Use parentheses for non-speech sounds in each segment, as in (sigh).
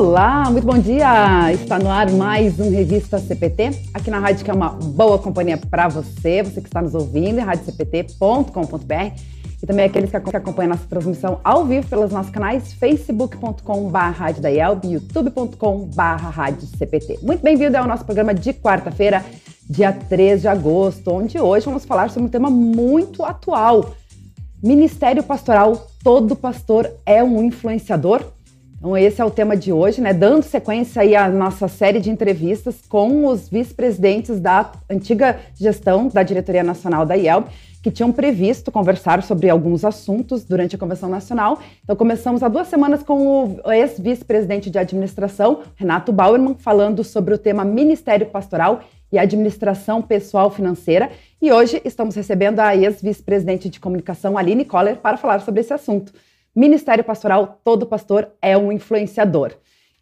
Olá, muito bom dia! Está no ar mais um Revista CPT, aqui na rádio que é uma boa companhia para você, você que está nos ouvindo em radiocpt.com.br e também aqueles que acompanham nossa transmissão ao vivo pelos nossos canais facebook.com.br e youtube.com.br. Muito bem-vindo ao nosso programa de quarta-feira, dia 3 de agosto, onde hoje vamos falar sobre um tema muito atual. Ministério Pastoral, todo pastor é um influenciador? Então, esse é o tema de hoje, né? Dando sequência aí à nossa série de entrevistas com os vice-presidentes da antiga gestão da Diretoria Nacional da IELB, que tinham previsto conversar sobre alguns assuntos durante a Convenção Nacional. Então, começamos há duas semanas com o ex-vice-presidente de administração, Renato Bauerman, falando sobre o tema Ministério Pastoral e Administração Pessoal Financeira. E hoje estamos recebendo a ex-vice-presidente de comunicação, Aline Koller, para falar sobre esse assunto. Ministério Pastoral, todo pastor é um influenciador.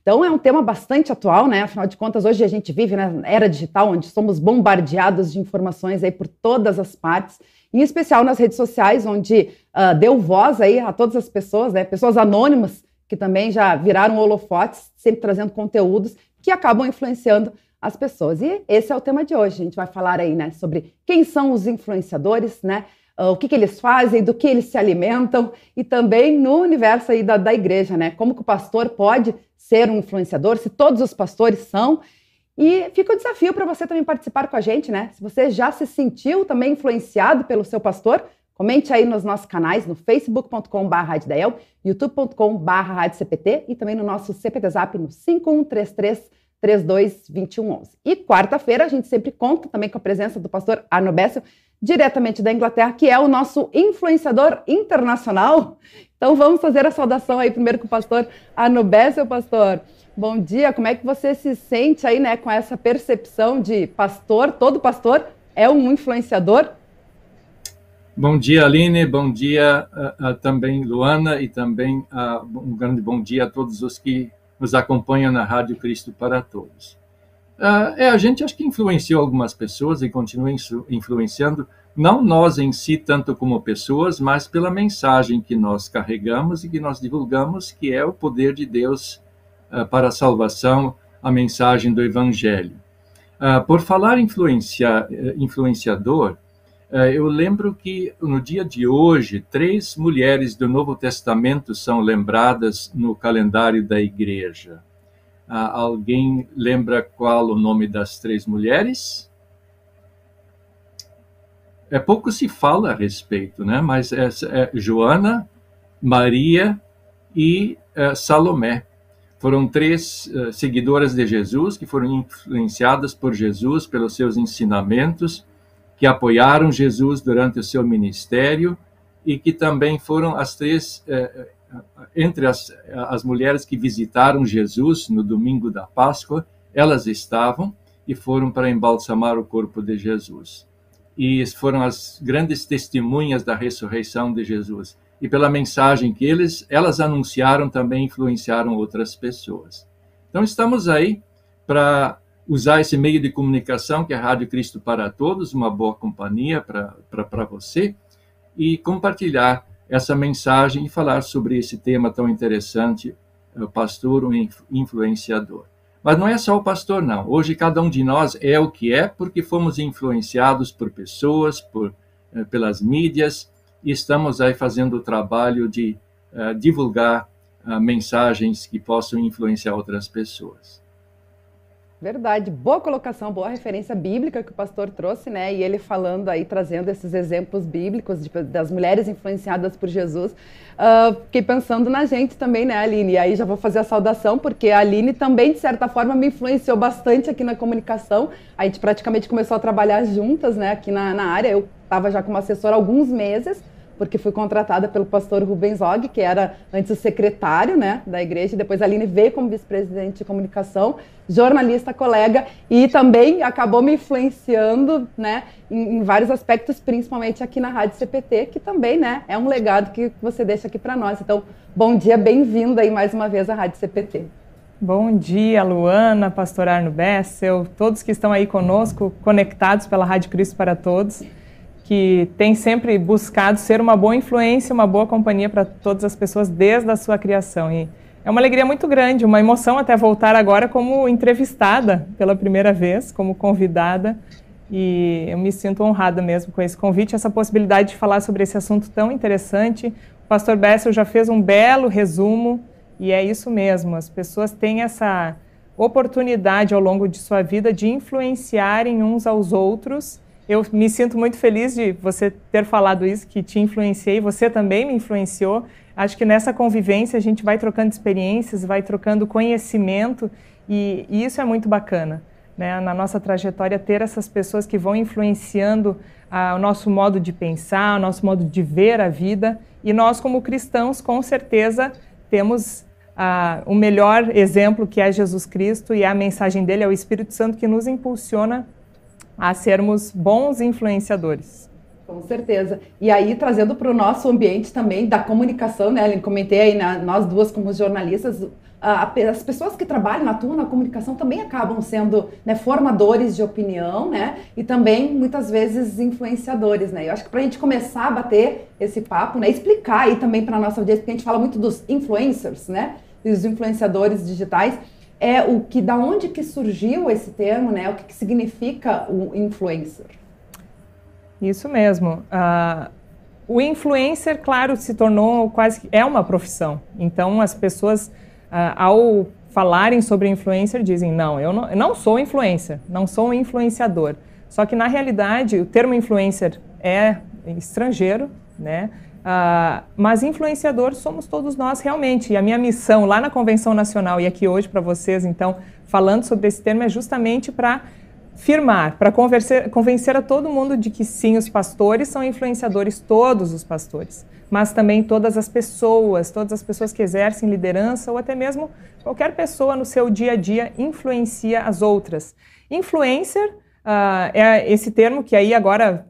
Então é um tema bastante atual, né? Afinal de contas, hoje a gente vive na era digital, onde somos bombardeados de informações aí por todas as partes, em especial nas redes sociais, onde uh, deu voz aí a todas as pessoas, né? Pessoas anônimas que também já viraram holofotes, sempre trazendo conteúdos que acabam influenciando as pessoas. E esse é o tema de hoje. A gente vai falar aí, né, sobre quem são os influenciadores, né? Uh, o que, que, eles fazem, do que eles se alimentam e também no universo aí da, da igreja, né? Como que o pastor pode ser um influenciador, se todos os pastores são. E fica o desafio para você também participar com a gente, né? Se você já se sentiu também influenciado pelo seu pastor, comente aí nos nossos canais, no facebook.com.br youtube.com.br e também no nosso CPT Zap no 5133 322111. E quarta-feira a gente sempre conta também com a presença do pastor Arno Bessel, diretamente da Inglaterra, que é o nosso influenciador internacional. Então vamos fazer a saudação aí primeiro com o pastor Anubé, seu pastor. Bom dia, como é que você se sente aí, né, com essa percepção de pastor, todo pastor é um influenciador? Bom dia, Aline, bom dia uh, uh, também, Luana, e também uh, um grande bom dia a todos os que nos acompanham na Rádio Cristo para Todos. Uh, é, a gente acho que influenciou algumas pessoas e continua influenciando, não nós em si, tanto como pessoas, mas pela mensagem que nós carregamos e que nós divulgamos, que é o poder de Deus uh, para a salvação, a mensagem do Evangelho. Uh, por falar influencia, influenciador, eu lembro que no dia de hoje, três mulheres do Novo Testamento são lembradas no calendário da igreja. Ah, alguém lembra qual o nome das três mulheres? É pouco se fala a respeito, né? Mas é, é Joana, Maria e é, Salomé. Foram três é, seguidoras de Jesus que foram influenciadas por Jesus pelos seus ensinamentos, que apoiaram Jesus durante o seu ministério e que também foram as três entre as, as mulheres que visitaram Jesus no domingo da Páscoa, elas estavam e foram para embalsamar o corpo de Jesus. E foram as grandes testemunhas da ressurreição de Jesus. E pela mensagem que eles, elas anunciaram, também influenciaram outras pessoas. Então estamos aí para usar esse meio de comunicação que é a Rádio Cristo para Todos, uma boa companhia para você, e compartilhar essa mensagem e falar sobre esse tema tão interessante, o pastor, o influenciador. Mas não é só o pastor, não. Hoje cada um de nós é o que é porque fomos influenciados por pessoas, por, eh, pelas mídias, e estamos aí fazendo o trabalho de uh, divulgar uh, mensagens que possam influenciar outras pessoas. Verdade, boa colocação, boa referência bíblica que o pastor trouxe, né? E ele falando aí, trazendo esses exemplos bíblicos de, das mulheres influenciadas por Jesus. Uh, fiquei pensando na gente também, né, Aline? E aí já vou fazer a saudação, porque a Aline também, de certa forma, me influenciou bastante aqui na comunicação. A gente praticamente começou a trabalhar juntas, né, aqui na, na área. Eu estava já como assessora há alguns meses porque fui contratada pelo pastor Rubens Og, que era antes o secretário né, da igreja, depois a Aline veio como vice-presidente de comunicação, jornalista, colega, e também acabou me influenciando né, em, em, vários aspectos, principalmente aqui na Rádio CPT, que também né, é um legado que você deixa aqui para nós. Então, bom dia, bem-vindo aí mais uma vez à Rádio CPT. Bom dia, Luana, pastor Arno Bessel, todos que estão aí conosco, conectados pela Rádio Cristo para Todos que tem sempre buscado ser uma boa influência, uma boa companhia para todas as pessoas desde a sua criação. E É uma alegria muito grande, uma emoção até voltar agora como entrevistada pela primeira vez, como convidada. E eu me sinto honrada mesmo com esse convite, essa possibilidade de falar sobre esse assunto tão interessante. O pastor Bessel já fez um belo resumo, e é isso mesmo, as pessoas têm essa oportunidade ao longo de sua vida de influenciarem uns aos outros. Eu me sinto muito feliz de você ter falado isso, que te influenciei, você também me influenciou. Acho que nessa convivência a gente vai trocando experiências, vai trocando conhecimento e, e isso é muito bacana. Né? Na nossa trajetória, ter essas pessoas que vão influenciando ah, o nosso modo de pensar, o nosso modo de ver a vida. E nós, como cristãos, com certeza temos ah, o melhor exemplo que é Jesus Cristo e a mensagem dele é o Espírito Santo que nos impulsiona a sermos bons influenciadores. Com certeza. E aí, trazendo para o nosso ambiente também da comunicação, né, Ellen? Comentei aí, nós duas como jornalistas, as pessoas que trabalham, atuam na comunicação também acabam sendo né, formadores de opinião, né? E também, muitas vezes, influenciadores, né? Eu acho que para a gente começar a bater esse papo, né? Explicar aí também para a nossa audiência, porque a gente fala muito dos influencers, né? E os influenciadores digitais é o que da onde que surgiu esse termo, né? O que, que significa o influencer? Isso mesmo. Uh, o influencer, claro, se tornou quase é uma profissão. Então as pessoas, uh, ao falarem sobre influencer, dizem não, eu não, eu não sou influencer, não sou um influenciador. Só que na realidade o termo influencer é estrangeiro, né? Uh, mas influenciador somos todos nós realmente. E a minha missão lá na Convenção Nacional e aqui hoje para vocês, então, falando sobre esse termo, é justamente para firmar, para convencer a todo mundo de que sim, os pastores são influenciadores, todos os pastores, mas também todas as pessoas, todas as pessoas que exercem liderança ou até mesmo qualquer pessoa no seu dia a dia influencia as outras. Influencer uh, é esse termo que aí agora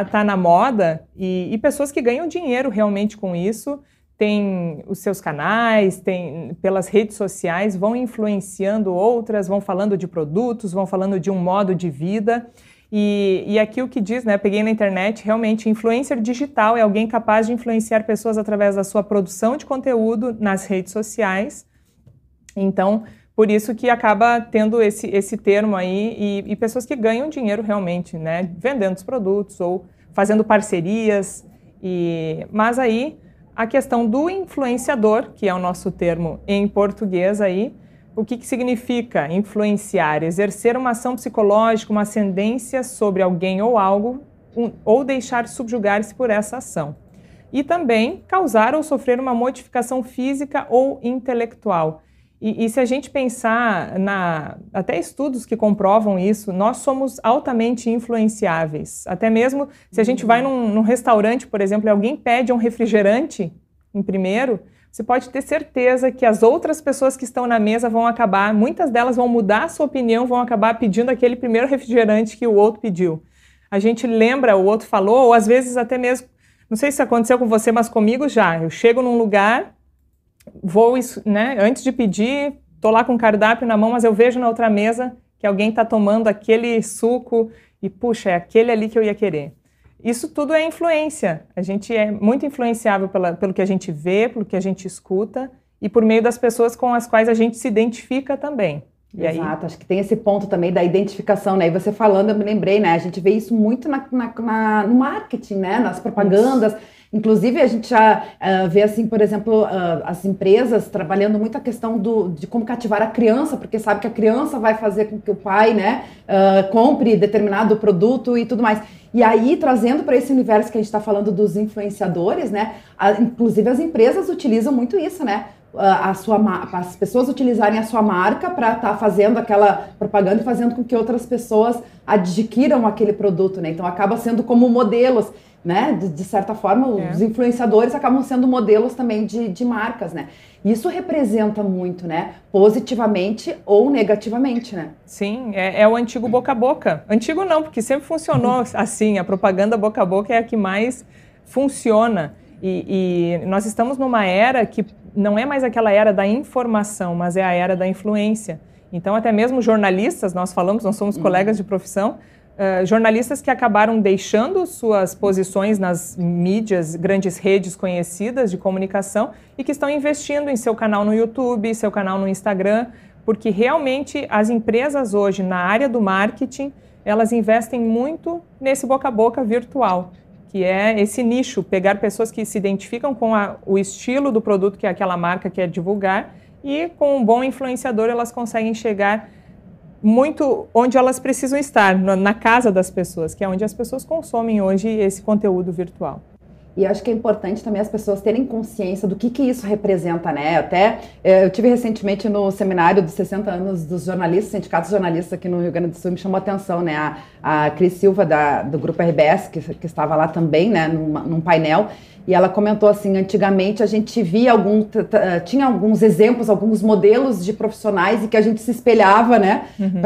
está tá na moda e, e pessoas que ganham dinheiro realmente com isso tem os seus canais, tem pelas redes sociais, vão influenciando outras, vão falando de produtos, vão falando de um modo de vida. E, e aqui o que diz, né? Peguei na internet, realmente, influencer digital é alguém capaz de influenciar pessoas através da sua produção de conteúdo nas redes sociais. Então, por isso que acaba tendo esse, esse termo aí e, e pessoas que ganham dinheiro realmente, né? Vendendo os produtos ou fazendo parcerias. E, mas aí a questão do influenciador, que é o nosso termo em português aí, o que, que significa influenciar? Exercer uma ação psicológica, uma ascendência sobre alguém ou algo, um, ou deixar subjugar-se por essa ação. E também causar ou sofrer uma modificação física ou intelectual. E, e, se a gente pensar na até estudos que comprovam isso, nós somos altamente influenciáveis. Até mesmo se a gente vai num, num restaurante, por exemplo, e alguém pede um refrigerante em primeiro, você pode ter certeza que as outras pessoas que estão na mesa vão acabar, muitas delas vão mudar a sua opinião, vão acabar pedindo aquele primeiro refrigerante que o outro pediu. A gente lembra, o outro falou, ou às vezes até mesmo, não sei se aconteceu com você, mas comigo já. Eu chego num lugar vou, né, antes de pedir, tô lá com o cardápio na mão, mas eu vejo na outra mesa que alguém está tomando aquele suco e, puxa, é aquele ali que eu ia querer. Isso tudo é influência. A gente é muito influenciável pela, pelo que a gente vê, pelo que a gente escuta e por meio das pessoas com as quais a gente se identifica também. E Exato, aí... acho que tem esse ponto também da identificação, né? E você falando, eu me lembrei, né? A gente vê isso muito na, na, na no marketing, né? Nas propagandas. Isso Inclusive, a gente já uh, vê, assim, por exemplo, uh, as empresas trabalhando muito a questão do, de como cativar a criança, porque sabe que a criança vai fazer com que o pai né, uh, compre determinado produto e tudo mais. E aí, trazendo para esse universo que a gente está falando dos influenciadores, né? A, inclusive, as empresas utilizam muito isso, né? A sua as pessoas utilizarem a sua marca para estar tá fazendo aquela propaganda e fazendo com que outras pessoas adquiram aquele produto, né? Então acaba sendo como modelos né? De, de certa forma, é. os influenciadores acabam sendo modelos também de, de marcas, né? Isso representa muito, né? Positivamente ou negativamente, né? Sim, é, é, o antigo boca a boca. Antigo não, porque sempre funcionou (laughs) assim. A propaganda boca a boca é a que mais funciona. E, e nós estamos numa era que não é mais aquela era da informação, mas é a era da influência. Então, até mesmo jornalistas, nós falamos, nós somos uhum. colegas de profissão, uh, jornalistas que acabaram deixando suas posições nas mídias, grandes redes conhecidas de comunicação e que estão investindo em seu canal no YouTube, seu canal no Instagram, porque realmente as empresas hoje na área do marketing elas investem muito nesse boca a boca virtual, que é esse nicho, pegar pessoas que se identificam com a, o estilo do produto que aquela marca quer divulgar e com um bom influenciador elas conseguem chegar muito onde elas precisam estar, na casa das pessoas, que é onde as pessoas consomem hoje esse conteúdo virtual. E acho que é importante também as pessoas terem consciência do que, que isso representa, né? Até eh, eu tive recentemente no seminário dos 60 anos dos jornalistas, sindicatos jornalistas aqui no Rio Grande do Sul, me chamou a atenção, né? A, a Cris Silva, da, do Grupo RBS, que, que estava lá também, né, num, num painel, e ela comentou assim, antigamente a gente via algum, tinha alguns exemplos, alguns modelos de profissionais e que a gente se espelhava, né, uhum.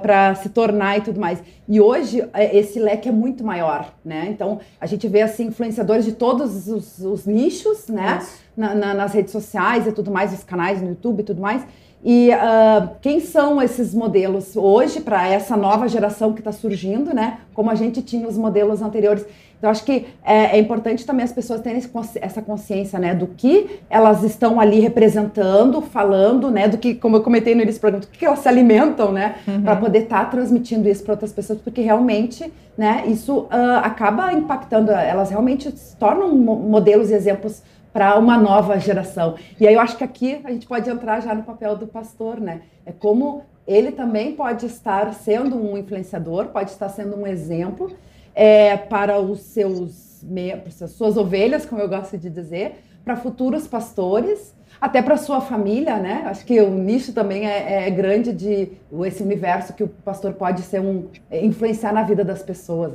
para se tornar e tudo mais. E hoje é, esse leque é muito maior, né? Então a gente vê assim influenciadores de todos os, os nichos, né, na, na, nas redes sociais e tudo mais, os canais no YouTube e tudo mais. E uh, quem são esses modelos hoje para essa nova geração que está surgindo, né? Como a gente tinha os modelos anteriores. Então, acho que é, é, importante também as pessoas terem essa consciência, né, do que elas estão ali representando, falando, né, do que, como eu comentei no início do programa, do que elas se alimentam, né, uhum. para poder estar tá transmitindo isso para outras pessoas, porque realmente, né, isso uh, acaba impactando, elas realmente se tornam modelos e exemplos para uma nova geração. E aí eu acho que aqui a gente pode entrar já no papel do pastor, né? É como ele também pode estar sendo um influenciador, pode estar sendo um exemplo é, para os seus para as suas ovelhas, como eu gosto de dizer, para futuros pastores, até para sua família, né? Acho que o nicho também é, é, grande de esse universo que o pastor pode ser um influenciar na vida das pessoas.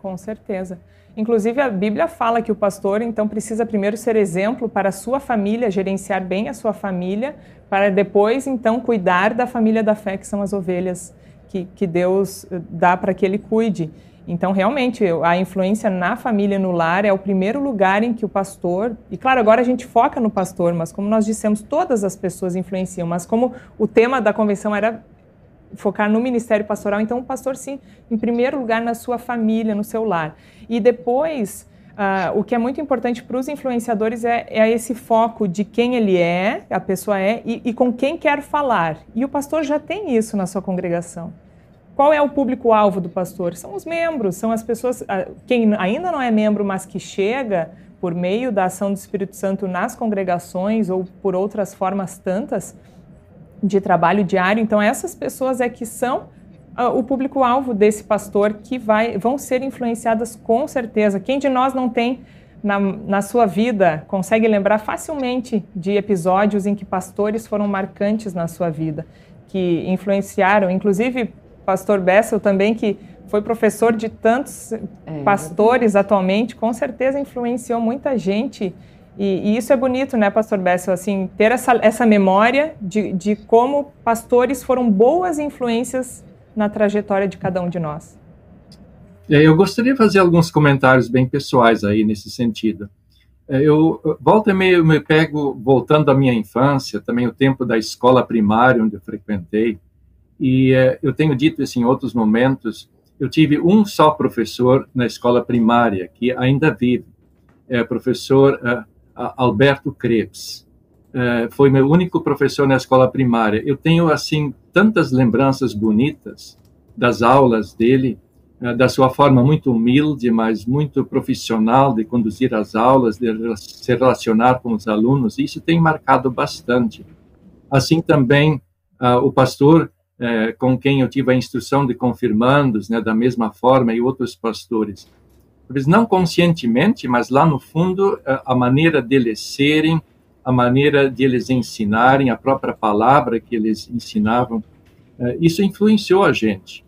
Com certeza. Inclusive, a Bíblia fala que o pastor, então, precisa primeiro ser exemplo para a sua família, gerenciar bem a sua família, para depois, então, cuidar da família da fé, que são as ovelhas que, que Deus eh, dá para que ele cuide. Então, realmente, a influência na família, no lar, é o primeiro lugar em que o pastor. E claro, agora a gente foca no pastor, mas como nós dissemos, todas as pessoas influenciam. Mas como o tema da convenção era focar no ministério pastoral, então o pastor, sim, em primeiro lugar na sua família, no seu lar. E depois, uh, o que é muito importante para os influenciadores é, é, esse foco de quem ele é, a pessoa é, e, e com quem quer falar. E o pastor já tem isso na sua congregação. Qual é o público-alvo do pastor? São os membros, são as pessoas, ah, quem ainda não é membro, mas que chega por meio da ação do Espírito Santo nas congregações ou por outras formas tantas, de trabalho diário. Então, essas pessoas é que são uh, o público-alvo desse pastor que vai, vão ser influenciadas com certeza. Quem de nós não tem na, na sua vida, consegue lembrar facilmente de episódios em que pastores foram marcantes na sua vida, que influenciaram, inclusive pastor Bessel também, que foi professor de tantos é, pastores atualmente, com certeza influenciou muita gente e, e, isso é bonito, né, Pastor Bessel, assim, ter essa, essa memória de, de como pastores foram boas influências na trajetória de cada um de nós. É, eu gostaria de fazer alguns comentários bem pessoais aí nesse sentido. É, eu volta e meio me pego voltando à minha infância, também o tempo da escola primária onde eu frequentei, e é, eu tenho dito isso em outros momentos, eu tive um só professor na escola primária que ainda vive, é professor Alberto Krebs. É, foi meu único professor na escola primária. Eu tenho, assim, tantas lembranças bonitas das aulas dele, é, da sua forma muito humilde, mas muito profissional de conduzir as aulas, de se relacionar com os alunos. Isso tem marcado bastante. Assim também, o pastor é, com quem eu tive a instrução de confirmandos, né, da mesma forma, e outros pastores talvez não conscientemente, mas lá no fundo, a maneira deles serem, a maneira de eles ensinarem, a própria palavra que eles ensinavam, eh, isso influenciou a gente.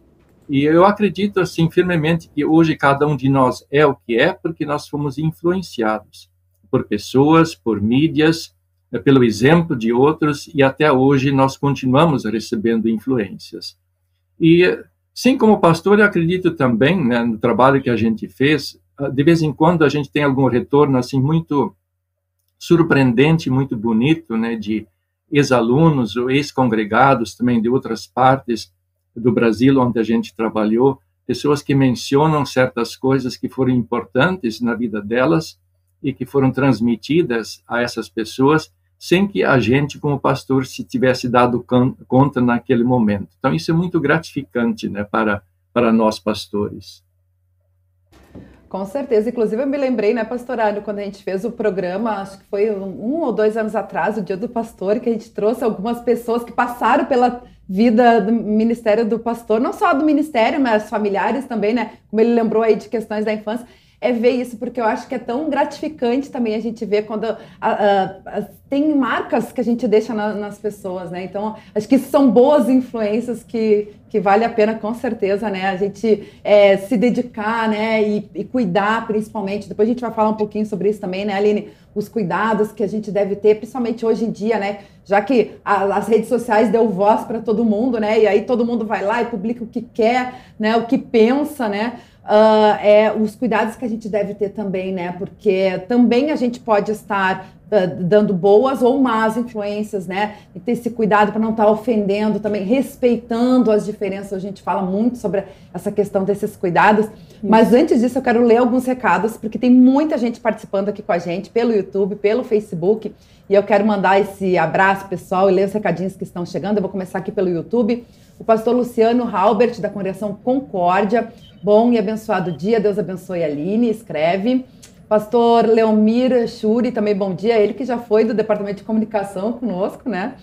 E eu acredito assim firmemente que hoje cada um de nós é o que é porque nós fomos influenciados por pessoas, por mídias, pelo exemplo de outros e até hoje nós continuamos recebendo influências. E Sim, como pastor, eu acredito também né, no trabalho que a gente fez. Ah, de vez em quando a gente tem algum retorno assim muito surpreendente, muito bonito, né, de ex-alunos ou ex-congregados também de outras partes do Brasil onde a gente trabalhou, pessoas que mencionam certas coisas que foram importantes na vida delas e que foram transmitidas a essas pessoas sem que a gente, como pastor, se tivesse dado conta naquele momento. Então, isso é muito gratificante né, para, para nós pastores. Com certeza. Inclusive, eu me lembrei, né, pastorado, quando a gente fez o programa, acho que foi um, ou dois anos atrás, o Dia do Pastor, que a gente trouxe algumas pessoas que passaram pela vida do Ministério do Pastor, não só do Ministério, mas familiares também, né? Como ele lembrou aí de questões da infância é ver isso, porque eu acho que é tão gratificante também a gente ver quando a, a, a, tem marcas que a gente deixa na, nas pessoas, né? Então, acho que são boas influências que, que vale a pena, com certeza, né? A gente é, se dedicar, né? E, e, cuidar, principalmente. Depois a gente vai falar um pouquinho sobre isso também, né, Aline? Os cuidados que a gente deve ter, principalmente hoje em dia, né? Já que as redes sociais deu voz para todo mundo, né? E aí todo mundo vai lá e publica o que quer, né? O que pensa, né? Uh, é os cuidados que a gente deve ter também, né? Porque também a gente pode estar uh, dando boas ou más influências, né? E ter esse cuidado para não estar tá ofendendo, também respeitando as diferenças. A gente fala muito sobre essa questão desses cuidados. Mas antes disso, eu quero ler alguns recados, porque tem muita gente participando aqui com a gente pelo YouTube, pelo Facebook. E eu quero mandar esse abraço pessoal e ler os recadinhos que estão chegando. Eu vou começar aqui pelo YouTube. O pastor Luciano Halbert, da Congregação Concórdia. Bom e abençoado dia, Deus abençoe a Aline, escreve. Pastor Leomir Churi, também bom dia, ele que já foi do Departamento de Comunicação conosco, né?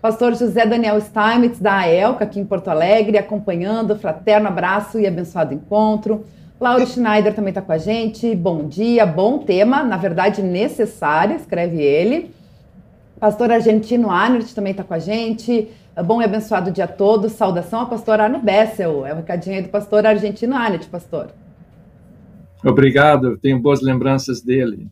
Pastor José Daniel Steinmetz, da AELCA, aqui em Porto Alegre, acompanhando, fraterno abraço e abençoado encontro. Laura (laughs) Schneider também está com a gente, bom dia, bom tema, na verdade necessário, escreve ele. Pastor Argentino Anert também está com a gente. Bom e abençoado dia todo. Saudação ao pastor Arno Bessel. É um recadinho aí do pastor Argentino Anet, pastor. Obrigado, tenho boas lembranças dele.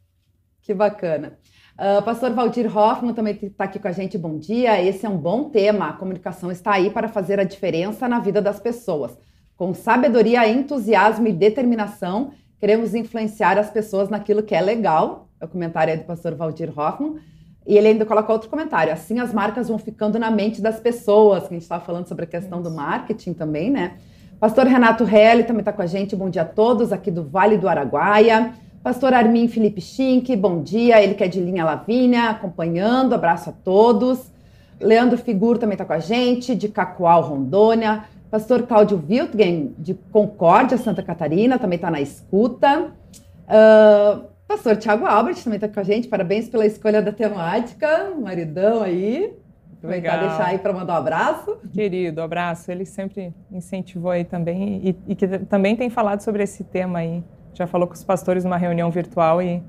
Que bacana. Uh, pastor Valdir Hoffman também está aqui com a gente. Bom dia. Esse é um bom tema. A comunicação está aí para fazer a diferença na vida das pessoas. Com sabedoria, entusiasmo e determinação, queremos influenciar as pessoas naquilo que é legal. É o comentário aí do pastor Valdir Hoffman. E ele ainda coloca outro comentário. Assim as marcas vão ficando na mente das pessoas, que a gente estava falando sobre a questão do marketing também, né? Pastor Renato Helli também está com a gente. Bom dia a todos aqui do Vale do Araguaia. Pastor Armin Felipe Schink, bom dia. Ele que é de Linha Lavínia, acompanhando. Abraço a todos. Leandro Figur também está com a gente, de Cacoal, Rondônia. Pastor Cláudio Wiltgen, de Concórdia, Santa Catarina, também está na escuta. Uh, Pastor Tiago Albert também está com a gente. Parabéns pela escolha da temática. Maridão aí. Aproveitar e deixar aí para mandar um abraço. Querido, abraço. Ele sempre incentivou aí também e, e, que também tem falado sobre esse tema aí. Já falou com os pastores numa reunião virtual e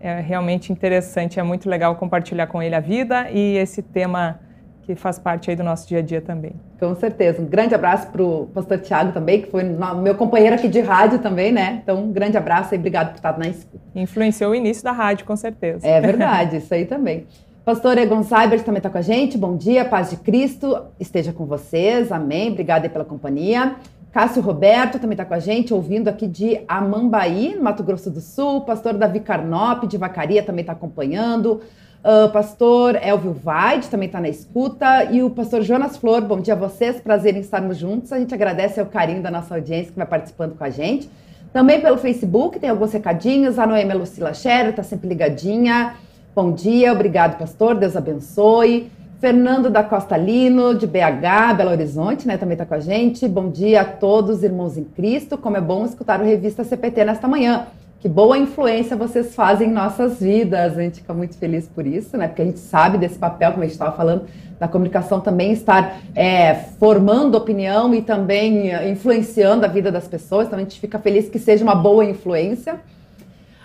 é realmente interessante. É muito legal compartilhar com ele a vida e esse tema que faz parte aí do nosso dia a dia também. Com certeza. Um grande abraço para o pastor Tiago também, que foi meu companheiro aqui de rádio também, né? Então, um grande abraço e obrigado por estar na escuta. Influenciou o início da rádio, com certeza. É (laughs) verdade, isso aí também. Pastor Egon Seibert também está com a gente. Bom dia, paz de Cristo esteja com vocês. Amém. Obrigada pela companhia. Cássio Roberto também está com a gente, ouvindo aqui de Amambaí, Mato Grosso do Sul. Pastor Davi Carnop, de Vacaria, também está acompanhando. Uh, pastor Elvio Vaide também está na escuta. E o pastor Jonas Flor, bom dia a vocês, prazer em estarmos juntos. A gente agradece o carinho da nossa audiência que vai participando com a gente. Também pelo Facebook tem alguns recadinhos. A Noêmia Lucila Scherer está sempre ligadinha. Bom dia, obrigado, pastor. Deus abençoe. Fernando da Costa Lino, de BH, Belo Horizonte, né, também está com a gente. Bom dia a todos, irmãos em Cristo. Como é bom escutar o Revista CPT nesta manhã. Que boa influência vocês fazem em nossas vidas. A gente fica muito feliz por isso, né? Porque a gente sabe desse papel, como a gente estava falando, da comunicação também estar é, formando opinião e também é, influenciando a vida das pessoas. Então a gente fica feliz que seja uma boa influência.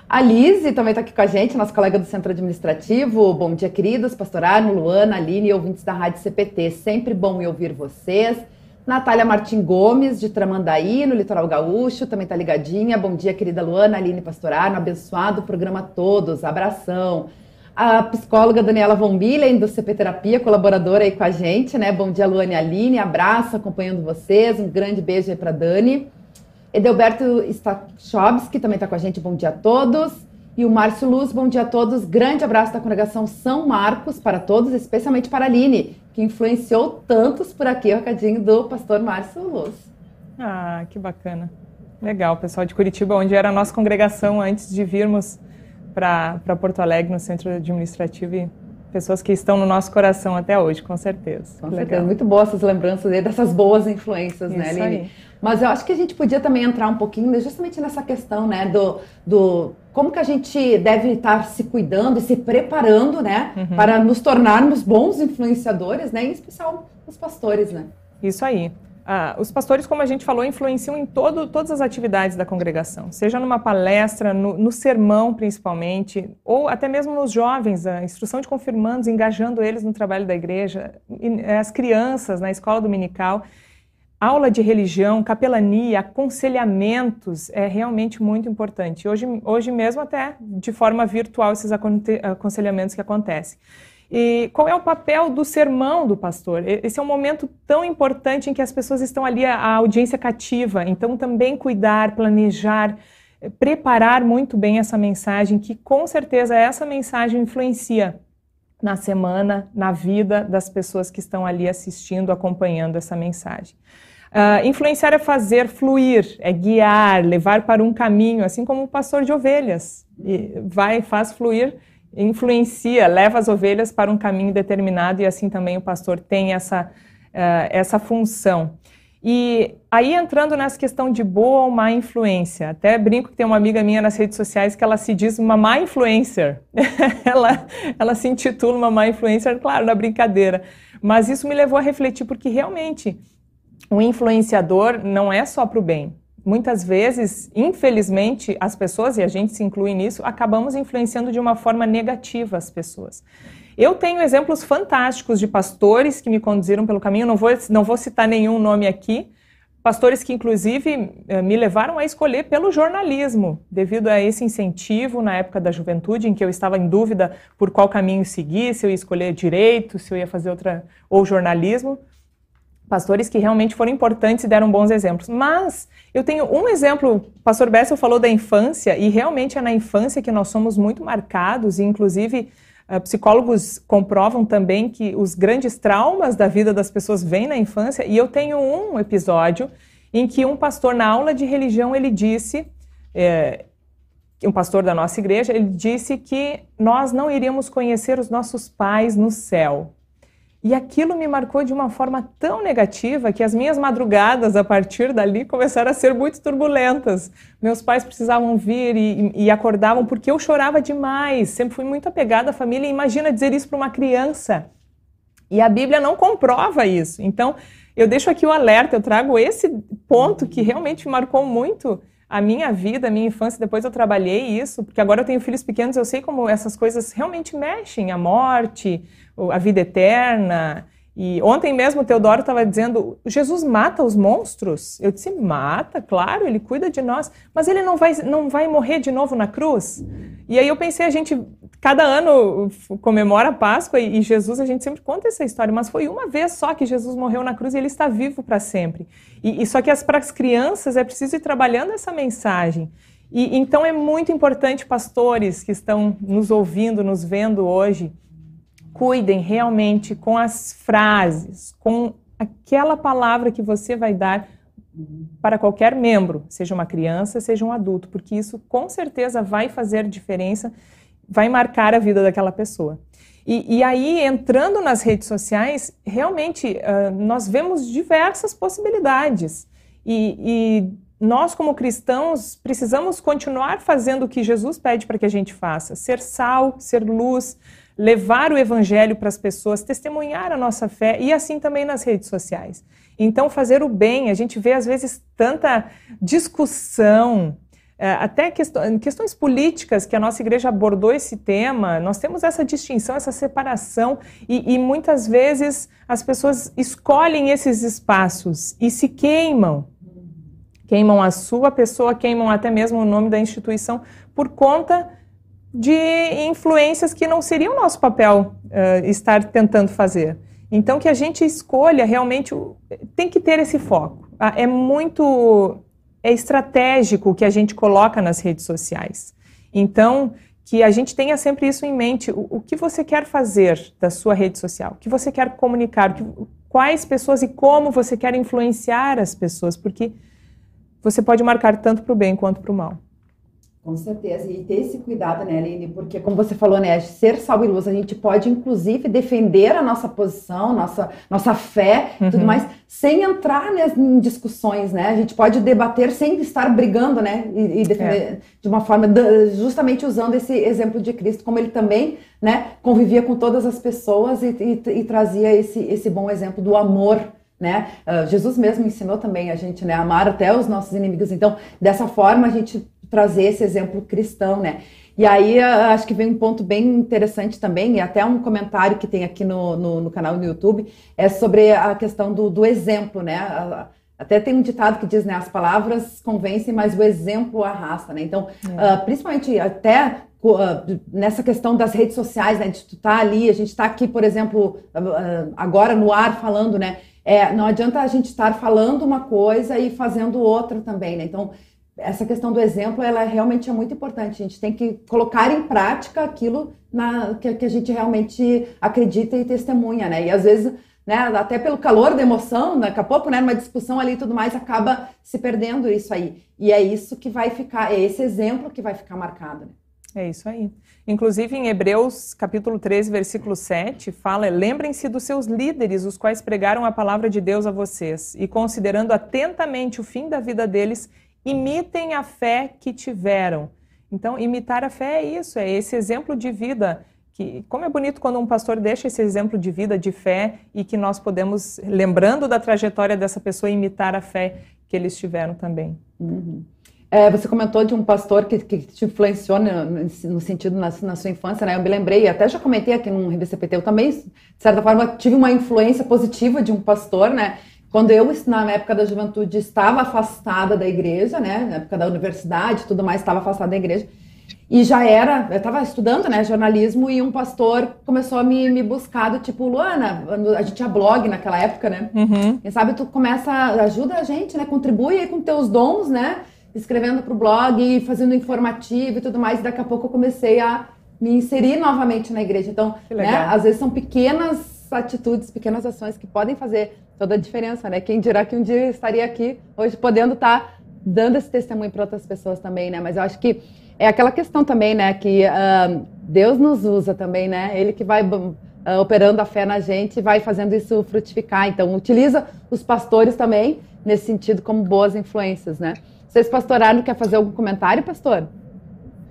A Lise também está aqui com a gente, nossa colega do Centro Administrativo. Bom dia, queridos. Pastor Arno, Luana, Aline e ouvintes da Rádio CPT. Sempre bom ouvir vocês. Natália Martim Gomes, de Tramandaí, no Litoral Gaúcho, também está ligadinha. Bom dia, querida Luana, Aline Pastorano, abençoado programa todos, abração. A psicóloga Daniela Von Billen, do CP Terapia, colaboradora aí com a gente, né? Bom dia, Luana e Aline, abraço acompanhando vocês, um grande beijo aí para Dani. Edelberto Stachowski também está com a gente, bom dia a todos. E o Márcio Luz, bom dia a todos. Grande abraço da congregação São Marcos para todos, especialmente para a Aline, que influenciou tantos por aqui, o recadinho do pastor Márcio Luz. Ah, que bacana. Legal, pessoal de Curitiba, onde era a nossa congregação antes de virmos para Porto Alegre, no centro administrativo, e pessoas que estão no nosso coração até hoje, com certeza. Com certeza, muito boas essas lembranças dessas boas influências, né, Isso né, Aline? Aí. Mas eu acho que a gente podia também entrar um pouquinho justamente nessa questão, né, do, do como que a gente deve estar se cuidando e se preparando, né, uhum. para nos tornarmos bons influenciadores, né, em especial os pastores, né? Isso aí. Ah, os pastores, como a gente falou, influenciam em todo, todas as atividades da congregação, seja numa palestra, no, no, sermão principalmente, ou até mesmo nos jovens, a instrução de confirmandos, engajando eles no trabalho da igreja, as crianças na escola dominical, aula de religião, capelania, aconselhamentos, é realmente muito importante. Hoje, hoje mesmo até de forma virtual esses aconselhamentos que acontecem. E qual é o papel do sermão do pastor? Esse é um momento tão importante em que as pessoas estão ali, a audiência cativa. Então, também cuidar, planejar, eh, preparar muito bem essa mensagem, que com certeza essa mensagem influencia na semana, na vida das pessoas que estão ali assistindo, acompanhando essa mensagem. Uh, influenciar é fazer fluir, é guiar, levar para um caminho, assim como o pastor de ovelhas. E vai, faz fluir influencia, leva as ovelhas para um caminho determinado e assim também o pastor tem essa, uh, essa função. E aí entrando nessa questão de boa ou má influência, até brinco que tem uma amiga minha nas redes sociais que ela se diz uma má influencer. (laughs) ela, ela se intitula uma má influencer, claro, na brincadeira. Mas isso me levou a refletir porque realmente o influenciador não é só para o bem muitas vezes, infelizmente, as pessoas, e a gente se inclui nisso, acabamos influenciando de uma forma negativa as pessoas. Eu tenho exemplos fantásticos de pastores que me conduziram pelo caminho, não vou, não vou citar nenhum nome aqui, pastores que inclusive eh, me levaram a escolher pelo jornalismo, devido a esse incentivo na época da juventude, em que eu estava em dúvida por qual caminho seguir, se eu ia escolher direito, se eu ia fazer outra ou jornalismo pastores que realmente foram importantes e deram bons exemplos. Mas eu tenho um exemplo, o pastor Bessel falou da infância, e realmente é na infância que nós somos muito marcados, e inclusive uh, psicólogos comprovam também que os grandes traumas da vida das pessoas vêm na infância, e eu tenho um episódio em que um pastor na aula de religião, ele disse, é, um pastor da nossa igreja, ele disse que nós não iríamos conhecer os nossos pais no céu. E aquilo me marcou de uma forma tão negativa que as minhas madrugadas a partir dali começaram a ser muito turbulentas. Meus pais precisavam vir e, e acordavam porque eu chorava demais. Sempre fui muito apegada à família. Imagina dizer isso para uma criança. E a Bíblia não comprova isso. Então, eu deixo aqui o alerta, eu trago esse ponto que realmente marcou muito a minha vida, a minha infância, depois eu trabalhei isso, porque agora eu tenho filhos pequenos, eu sei como essas coisas realmente mexem, a morte, a vida eterna. E ontem mesmo o Teodoro estava dizendo: Jesus mata os monstros? Eu disse: mata, claro, ele cuida de nós, mas ele não vai, não vai morrer de novo na cruz? E aí eu pensei: a gente, cada ano comemora a Páscoa e, Jesus, a gente sempre conta essa história, mas foi uma vez só que Jesus morreu na cruz e ele está vivo para sempre. E, e, só que para as crianças é preciso ir trabalhando essa mensagem. E então é muito importante, pastores que estão nos ouvindo, nos vendo hoje cuidem realmente com as frases, com aquela palavra que você vai dar para qualquer membro, seja uma criança, seja um adulto, porque isso com certeza vai fazer diferença, vai marcar a vida daquela pessoa. E, e aí, entrando nas redes sociais, realmente uh, nós vemos diversas possibilidades. E, e nós, como cristãos, precisamos continuar fazendo o que Jesus pede para que a gente faça: ser sal, ser luz, levar o evangelho para as pessoas, testemunhar a nossa fé e assim também nas redes sociais. Então, fazer o bem, a gente vê às vezes tanta discussão, é, até questões políticas que a nossa igreja abordou esse tema, nós temos essa distinção, essa separação, e, e muitas vezes as pessoas escolhem esses espaços e se queimam. Queimam a sua pessoa, queimam até mesmo o nome da instituição por conta de influências que não seria o nosso papel uh, estar tentando fazer. Então, que a gente escolha realmente, tem que ter esse foco. Ah, é muito, é estratégico o que a gente coloca nas redes sociais. Então, que a gente tenha sempre isso em mente. O, o que você quer fazer da sua rede social? O que você quer comunicar? Que, quais pessoas e como você quer influenciar as pessoas, porque você pode marcar tanto para o bem quanto para o mal. Com certeza, e ter esse cuidado, né, Aline? Porque, como você falou, né, ser sal e luz, a gente pode, inclusive, defender a nossa posição, nossa, nossa fé e uhum. tudo mais, sem entrar né, em discussões, né? A gente pode debater sem estar brigando, né? E, e defender é. de uma forma, justamente usando esse exemplo de Cristo, como ele também, né, convivia com todas as pessoas e, e, e trazia esse, esse bom exemplo do amor, né? Uh, Jesus mesmo ensinou também a gente, né, amar até os nossos inimigos. Então, dessa forma, a gente trazer esse exemplo cristão, né? E aí acho que vem um ponto bem interessante também, e até um comentário que tem aqui no, no, no canal do YouTube, é sobre a questão do, do exemplo, né? Até tem um ditado que diz, né? As palavras convencem, mas o exemplo arrasta, né? Então, é. uh, principalmente até uh, nessa questão das redes sociais, né? De tu tá ali, a gente está aqui, por exemplo, uh, agora no ar falando, né? É, não adianta a gente estar falando uma coisa e fazendo outra também, né? Então, essa questão do exemplo, ela realmente é muito importante. A gente tem que colocar em prática aquilo na, que, que a gente realmente acredita e testemunha, né? E às vezes, né, até pelo calor da emoção, daqui a pouco, né, numa discussão ali e tudo mais, acaba se perdendo isso aí. E é isso que vai ficar, é esse exemplo que vai ficar marcado, né? É isso aí. Inclusive em Hebreus capítulo 13, versículo 7, fala: Lembrem-se dos seus líderes, os quais pregaram a palavra de Deus a vocês, e considerando atentamente o fim da vida deles, imitem a fé que tiveram. Então, imitar a fé é isso, é esse exemplo de vida. Que, como é bonito quando um pastor deixa esse exemplo de vida, de fé, e que nós podemos, lembrando da trajetória dessa pessoa, imitar a fé que eles tiveram também. Uhum. É, você comentou de um pastor que, que te influenciou no, no sentido na, na, sua infância, né? Eu me lembrei, até já comentei aqui no RBCPT, eu também, de certa forma, tive uma influência positiva de um pastor, né? Quando eu, na época da juventude, estava afastada da igreja, né? Na época da universidade tudo mais, estava afastada da igreja. E já era, eu estava estudando, né, jornalismo, e um pastor começou a me, me buscar do tipo, Luana, a gente tinha blog naquela época, né? Uhum. Sabe tu começa, ajuda a gente, né? Contribui aí com teus dons, né? Escrevendo para o blog, fazendo informativo e tudo mais. E daqui a pouco eu comecei a me inserir novamente na igreja. Então, né, às vezes são pequenas atitudes, pequenas ações que podem fazer toda a diferença, né? Quem dirá que um dia estaria aqui hoje podendo estar tá dando esse testemunho para outras pessoas também, né? Mas eu acho que é aquela questão também, né? Que uh, Deus nos usa também, né? Ele que vai uh, operando a fé na gente e vai fazendo isso frutificar. Então, utiliza os pastores também nesse sentido como boas influências, né? Vocês pastoraram, quer fazer algum comentário, pastor?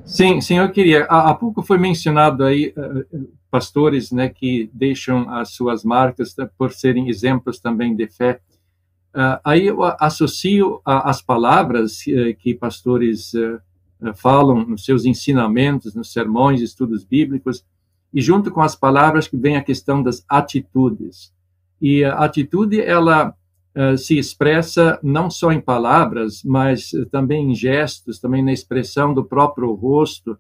Sim, sim, eu queria. Há, pouco foi mencionado aí uh, pastores, né, que deixam as suas marcas por serem exemplos também de fé. Uh, aí eu associo as palavras uh, que pastores uh, falam nos seus ensinamentos, nos sermões, estudos bíblicos, e junto com as palavras que vem a questão das atitudes. E a atitude, ela se expressa não só em palavras, mas também em gestos, também na expressão do próprio rosto,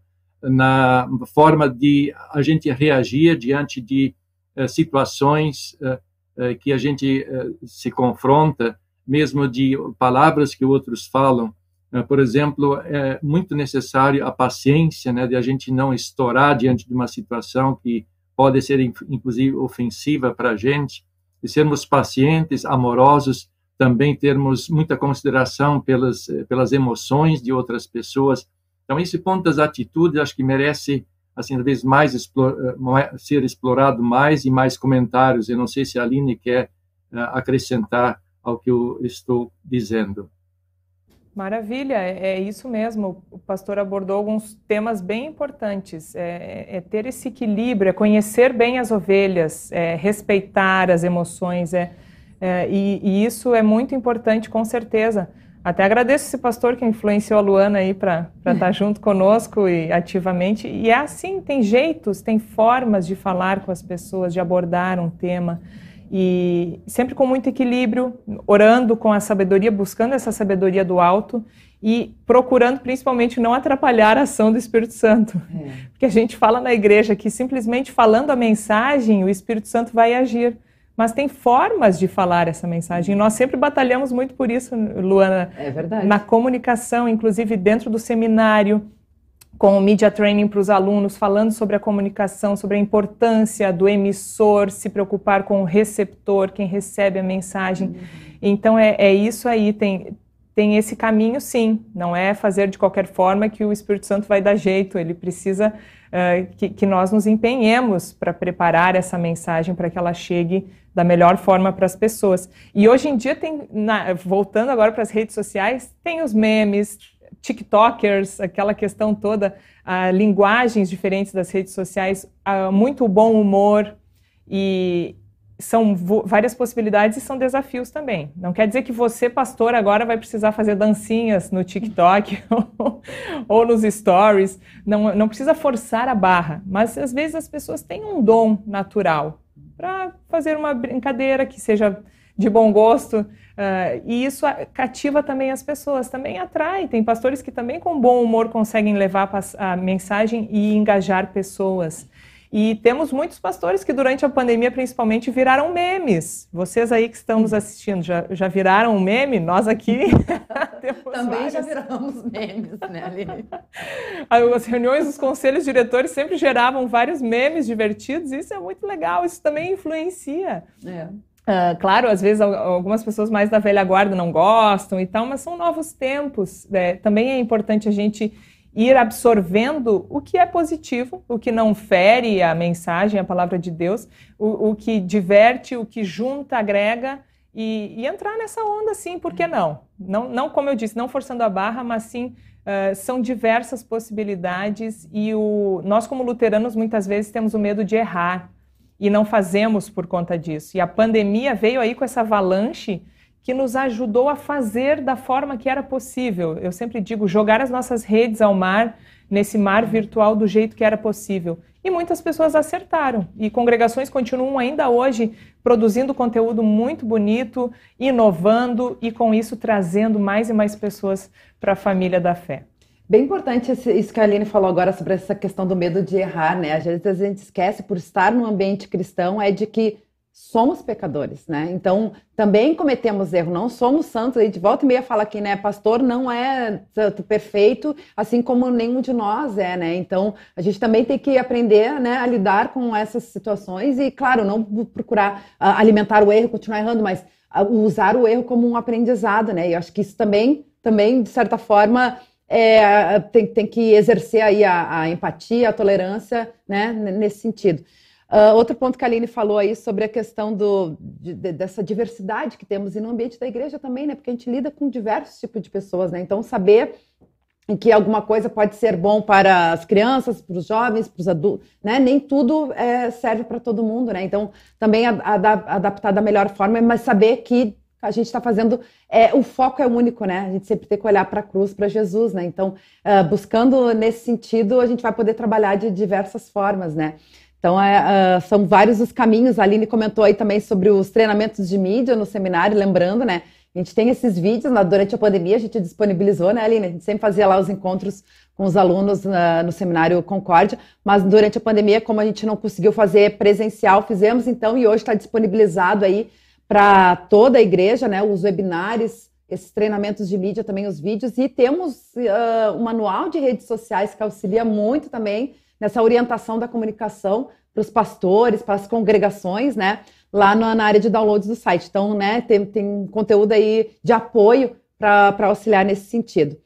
na forma de a gente reagir diante de uh, situações uh, uh, que a gente se confronta, mesmo de palavras que outros falam. por exemplo, é muito necessário a paciência, né, de a gente não estourar diante de uma situação que pode ser inclusive ofensiva para a gente, e sermos pacientes, amorosos, também termos muita consideração pelas pelas emoções de outras pessoas então, esse ponto das atitudes, acho que merece, assim, talvez mais eh, ser explorado mais e mais comentários. Eu não sei se a Aline quer uh, acrescentar ao que eu estou dizendo. Maravilha, é, é, isso mesmo. O pastor abordou alguns temas bem importantes. É, é ter esse equilíbrio, é conhecer bem as ovelhas, é respeitar as emoções, é, é, e, e, isso é muito importante, com certeza. Até agradeço esse pastor que influenciou a Luana aí para estar tá (laughs) junto conosco e ativamente. E é assim, tem jeitos, tem formas de falar com as pessoas, de abordar um tema. E sempre com muito equilíbrio, orando com a sabedoria, buscando essa sabedoria do alto e procurando principalmente não atrapalhar a ação do Espírito Santo. É. Porque a gente fala na igreja que simplesmente falando a mensagem, o Espírito Santo vai agir mas tem formas de falar essa mensagem. Nós sempre batalhamos muito por isso, Luana. É verdade. Na comunicação, inclusive dentro do seminário, com o media training para os alunos, falando sobre a comunicação, sobre a importância do emissor se preocupar com o receptor, quem recebe a mensagem. Uhum. Então é, é isso aí, tem, tem esse caminho sim, não é fazer de qualquer forma que o Espírito Santo vai dar jeito, ele precisa que, que, nós nos empenhemos para preparar essa mensagem para que ela chegue da melhor forma para as pessoas. E hoje em dia tem, na, voltando agora para as redes sociais, tem os memes, TikTokers, aquela questão toda, uh, linguagens diferentes das redes sociais, uh, muito bom humor e, são várias possibilidades e são desafios também. Não quer dizer que você, pastor, agora vai precisar fazer dancinhas no TikTok (laughs) ou nos stories. Não, não precisa forçar a barra, mas às vezes as pessoas têm um dom natural para fazer uma brincadeira que seja de bom gosto. Uh, e isso cativa também as pessoas, também atrai. Tem pastores que também com bom humor conseguem levar a mensagem e engajar pessoas. E temos muitos pastores que durante a pandemia, principalmente, viraram memes. Vocês aí que estão nos assistindo já, já viraram um meme? Nós aqui (laughs) Também já viramos memes, né, Aline? As reuniões dos conselhos diretores sempre geravam vários memes divertidos. E isso é muito legal, isso também influencia. É. Uh, claro, às vezes algumas pessoas mais da velha guarda não gostam e tal, mas são novos tempos. Né? Também é importante a gente ir absorvendo o que é positivo, o que não fere a mensagem, a palavra de Deus, o, o que diverte, o que junta, agrega e, e, entrar nessa onda, sim, por que não? não? Não, como eu disse, não forçando a barra, mas sim uh, são diversas possibilidades e o, nós, como luteranos, muitas vezes temos o medo de errar e não fazemos por conta disso. E a pandemia veio aí com essa avalanche que nos ajudou a fazer da forma que era possível. Eu sempre digo, jogar as nossas redes ao mar, nesse mar virtual do jeito que era possível. E muitas pessoas acertaram. E congregações continuam ainda hoje produzindo conteúdo muito bonito, inovando e com isso trazendo mais e mais pessoas para a família da fé. Bem importante isso que a Aline falou agora sobre essa questão do medo de errar, né? Às vezes a gente esquece, por estar no ambiente cristão, é de que somos pecadores, né? Então, também cometemos erro, não somos santos. A gente volta e meia fala aqui, né? Pastor não é perfeito, assim como nenhum de nós é, né? Então, a gente também tem que aprender né, a lidar com essas situações e, claro, não procurar uh, alimentar o erro, continuar errando, mas uh, usar o erro como um aprendizado, né? E eu acho que isso também, também de certa forma, é, tem, tem que exercer aí a, a empatia, a tolerância, né? Nesse sentido. Uh, outro ponto que a Aline falou aí sobre a questão do, de, de, dessa diversidade que temos e no ambiente da igreja também, né? Porque a gente lida com diversos tipos de pessoas, né? Então, saber que alguma coisa pode ser bom para as crianças, para os jovens, para os adultos, né? Nem tudo é, serve para todo mundo, né? Então, também adaptar da melhor forma, mas saber que a gente está fazendo, é, o foco é único, né? A gente sempre tem que olhar para a cruz, para Jesus, né? Então, uh, buscando nesse sentido, a gente vai poder trabalhar de diversas formas, né? Então, é, uh, são vários os caminhos. A Aline comentou aí também sobre os treinamentos de mídia no seminário, lembrando, né? A gente tem esses vídeos né, durante a pandemia, a gente disponibilizou, né, Aline? A gente sempre fazia lá os encontros com os alunos uh, no seminário Concórdia, mas durante a pandemia, como a gente não conseguiu fazer presencial, fizemos então, e hoje está disponibilizado aí para toda a igreja, né? Os webinários, esses treinamentos de mídia, também os vídeos, e temos uh, um manual de redes sociais que auxilia muito também nessa orientação da comunicação para os pastores, para as congregações, né? Lá na área de downloads do site. Então, né, tem, tem conteúdo aí de apoio para auxiliar nesse sentido.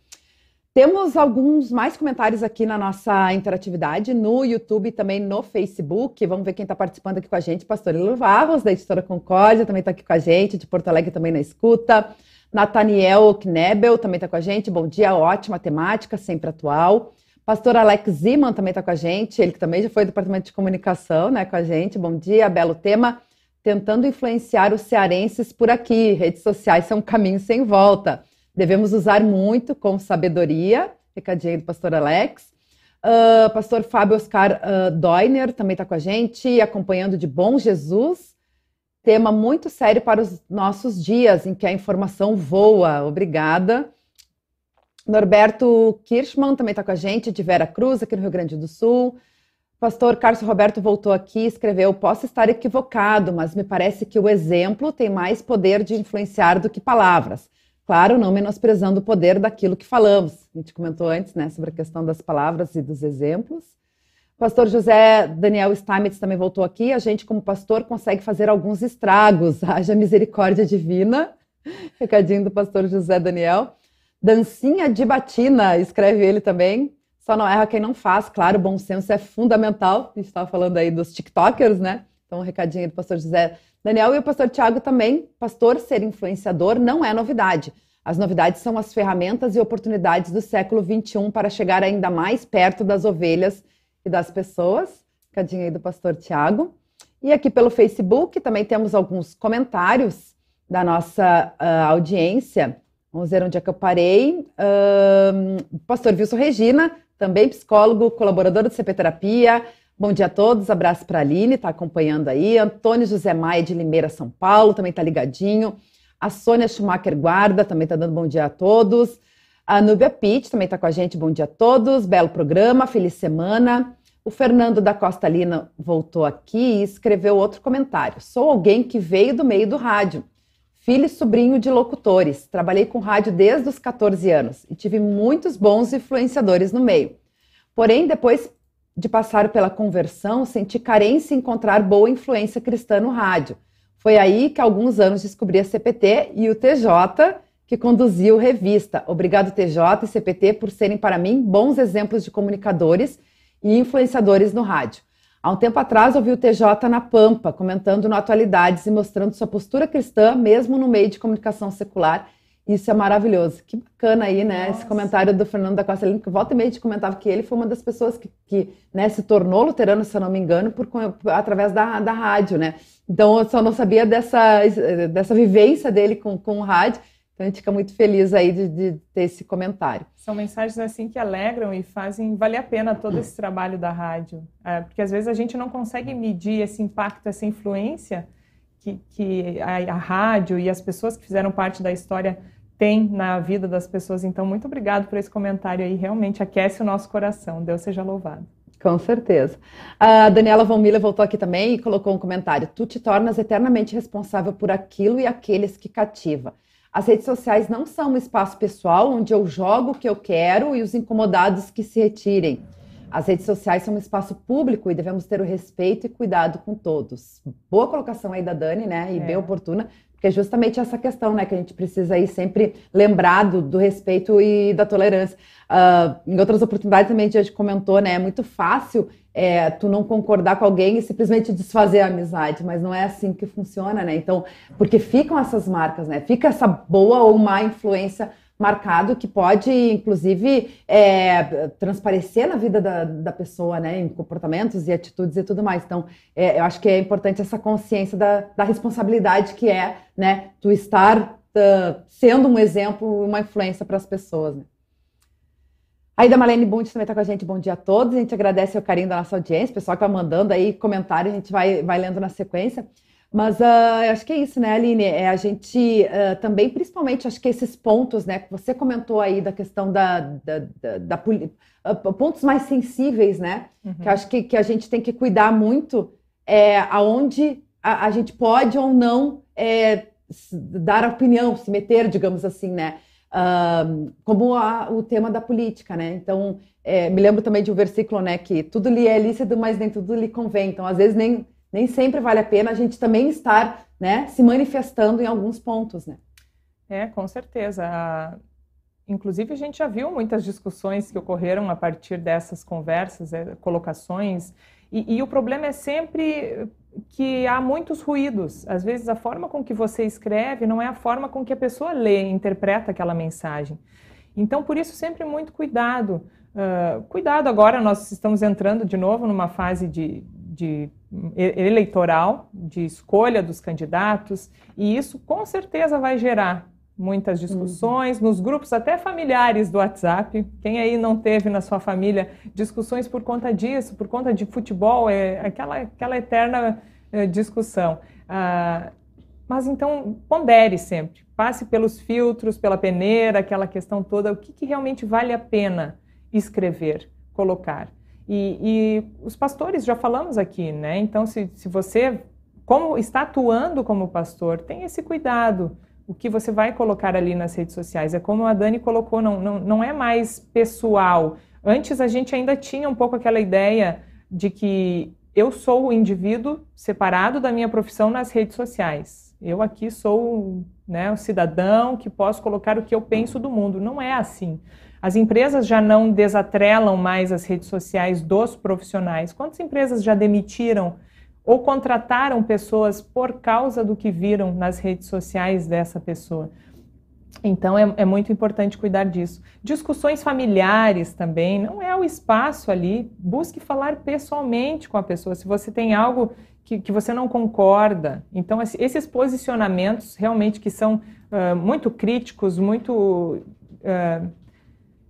Temos alguns mais comentários aqui na nossa interatividade, no YouTube e também no Facebook. Vamos ver quem está participando aqui com a gente. Pastor Ilo Varros, da Editora Concórdia, também está aqui com a gente, de Porto Alegre também na escuta. Nathaniel Knebel também está com a gente. Bom dia, ótima temática, sempre atual. Pastor Alex Ziman também está com a gente, ele que também já foi do Departamento de Comunicação, né, com a gente. Bom dia, belo tema. Tentando influenciar os cearenses por aqui. Redes sociais são um caminho sem volta. Devemos usar muito com sabedoria. Recadinho do pastor Alex. Uh, pastor Fábio Oscar uh, Doiner também está com a gente, acompanhando de Bom Jesus. Tema muito sério para os nossos dias, em que a informação voa. Obrigada. Norberto Kirschmann também está com a gente, de Vera Cruz, aqui no Rio Grande do Sul. Pastor Carlos Roberto voltou aqui e escreveu: Posso estar equivocado, mas me parece que o exemplo tem mais poder de influenciar do que palavras. Claro, não menosprezando o poder daquilo que falamos. A gente comentou antes, né, sobre a questão das palavras e dos exemplos. Pastor José Daniel Steinmetz também voltou aqui. A gente, como pastor, consegue fazer alguns estragos. (laughs) Haja misericórdia divina. Recadinho do pastor José Daniel. Dancinha de batina, escreve ele também. Só não erra quem não faz. Claro, bom senso é fundamental. A gente estava falando aí dos TikTokers, né? Então, um recadinho do pastor José Daniel e o pastor Tiago também, pastor ser influenciador não é novidade. As novidades são as ferramentas e oportunidades do século XXI para chegar ainda mais perto das ovelhas e das pessoas. Cadinho aí do pastor Tiago. E aqui pelo Facebook também temos alguns comentários da nossa uh, audiência. Vamos ver onde é que eu parei. Uh, pastor Wilson Regina, também psicólogo, colaborador do CP Terapia, Bom dia a todos, abraço para a Aline, está acompanhando aí. Antônio José Maia de Limeira, São Paulo, também está ligadinho. A Sônia Schumacher Guarda também está dando bom dia a todos. A Núbia Pitt também está com a gente, bom dia a todos. Belo programa, feliz semana. O Fernando da Costa Lina voltou aqui e escreveu outro comentário. Sou alguém que veio do meio do rádio. Filho e sobrinho de locutores. Trabalhei com rádio desde os 14 anos e tive muitos bons influenciadores no meio. Porém, depois de passar pela conversão, senti carência em encontrar boa influência cristã no rádio. Foi aí que há alguns anos descobri a CPT e o TJ, que conduziu revista. Obrigado, TJ e CPT, por serem para mim bons exemplos de comunicadores e influenciadores no rádio. Há um tempo atrás ouvi o TJ na Pampa, comentando no Atualidades e mostrando sua postura cristã, mesmo no meio de comunicação secular, isso é maravilhoso. Que bacana aí, né? Nossa. Esse comentário do Fernando da Costa Lima, que volta e meia te comentava que ele foi uma das pessoas que, que né, se tornou luterano, se eu não me engano, por, através da, da rádio, né? Então eu só não sabia dessa, dessa vivência dele com, com o rádio. Então a gente fica muito feliz aí de, de ter esse comentário. São mensagens assim que alegram e fazem valer a pena todo esse trabalho da rádio. É, porque às vezes a gente não consegue medir esse impacto, essa influência que, que a, a rádio e as pessoas que fizeram parte da história tem na vida das pessoas. Então, muito obrigado por esse comentário aí, realmente aquece o nosso coração. Deus seja louvado. Com certeza. A Daniela Von Miller voltou aqui também e colocou um comentário. Tu te tornas eternamente responsável por aquilo e aqueles que cativa. As redes sociais não são um espaço pessoal onde eu jogo o que eu quero e os incomodados que se retirem. As redes sociais são um espaço público e devemos ter o respeito e cuidado com todos. Boa colocação aí da Dani, né? E é. bem oportuna, porque é justamente essa questão, né, que a gente precisa aí sempre lembrar do, do respeito e da tolerância. Uh, em outras oportunidades também a gente comentou, né, é muito fácil é, tu não concordar com alguém e simplesmente desfazer a amizade, mas não é assim que funciona, né? Então, porque ficam essas marcas, né? Fica essa boa ou má influência marcado que pode, inclusive, é, transparecer na vida da, da, pessoa, né, em comportamentos e atitudes e tudo mais. Então, é, eu acho que é importante essa consciência da, da responsabilidade que é, né, tu estar uh, sendo um exemplo, uma influência para as pessoas. Né? Aí da Malene Bundes também está com a gente. Bom dia a todos. A gente agradece o carinho da nossa audiência, o pessoal que vai mandando aí comentário, a gente vai, vai lendo na sequência. Mas uh, acho que é isso, né, Aline? É a gente uh, também, principalmente, acho que esses pontos, né, que você comentou aí da questão da, da, da, da uh, pontos mais sensíveis, né? Uhum. Que acho que, que a gente tem que cuidar muito é, aonde a, a gente pode ou não é, dar opinião, se meter, digamos assim, né? Uh, como a, o tema da política, né? Então, é, me lembro também de um versículo, né, que tudo lhe é lícito, mas nem tudo lhe convém. Então, às vezes nem nem sempre vale a pena a gente também estar né, se manifestando em alguns pontos. Né? É, com certeza. Inclusive, a gente já viu muitas discussões que ocorreram a partir dessas conversas, é, colocações, e, e, o problema é sempre que há muitos ruídos. Às vezes, a forma com que você escreve não é a forma com que a pessoa lê, interpreta aquela mensagem. Então, por isso, sempre muito cuidado. Uh, cuidado agora, nós estamos entrando de novo numa fase de, de eleitoral, de escolha dos candidatos, e isso com certeza vai gerar muitas discussões, uhum. nos grupos até familiares do WhatsApp. Quem aí não teve na sua família discussões por conta disso, por conta de futebol, é aquela, aquela eterna é, discussão. Ah, mas então, pondere sempre, passe pelos filtros, pela peneira, aquela questão toda, o que, que realmente vale a pena escrever, colocar. E, e, os pastores já falamos aqui, né? Então, se, se você, como está atuando como pastor, tem esse cuidado o que você vai colocar ali nas redes sociais. É como a Dani colocou, não, não, não é mais pessoal. Antes a gente ainda tinha um pouco aquela ideia de que eu sou o indivíduo separado da minha profissão nas redes sociais. Eu aqui sou né, o cidadão que posso colocar o que eu penso do mundo. Não é assim. As empresas já não desatrelam mais as redes sociais dos profissionais. Quantas empresas já demitiram ou contrataram pessoas por causa do que viram nas redes sociais dessa pessoa? Então é, é, muito importante cuidar disso. Discussões familiares também, não é o espaço ali. Busque falar pessoalmente com a pessoa. Se você tem algo que, que você não concorda. Então, esses posicionamentos realmente que são uh, muito críticos, muito uh,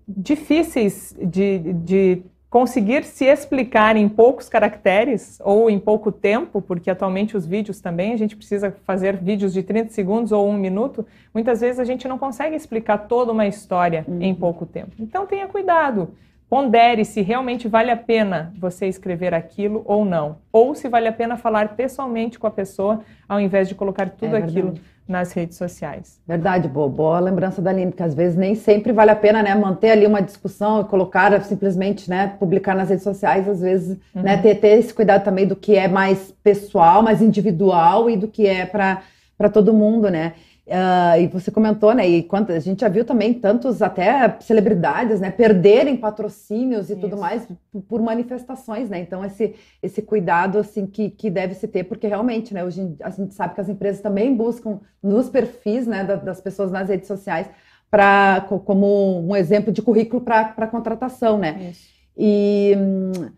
difíceis de, de conseguir se explicar em poucos caracteres ou em pouco tempo, porque atualmente os vídeos também, a gente precisa fazer vídeos de 30 segundos ou um minuto, muitas vezes a gente não consegue explicar toda uma história uhum. em pouco tempo. Então tenha cuidado, pondere se realmente vale a pena você escrever aquilo ou não, ou se vale a pena falar pessoalmente com a pessoa, ao invés de colocar tudo é aquilo nas redes sociais. Verdade, boa, boa lembrança da Aline, que às vezes nem sempre vale a pena, né, manter ali uma discussão e colocar simplesmente, né, publicar nas redes sociais, às vezes, uhum. né, ter, ter esse cuidado também do que é mais pessoal, mais individual e do que é para todo mundo, né? Uh, e você comentou, né? E quanto, a gente já viu também tantos até celebridades, né, perderem patrocínios e Isso. tudo mais por, manifestações, né? Então esse esse cuidado assim que, que deve se ter, porque realmente, né? Hoje a gente sabe que as empresas também buscam nos perfis, né, das pessoas nas redes sociais para como um exemplo de currículo para contratação, né? Isso. E hum,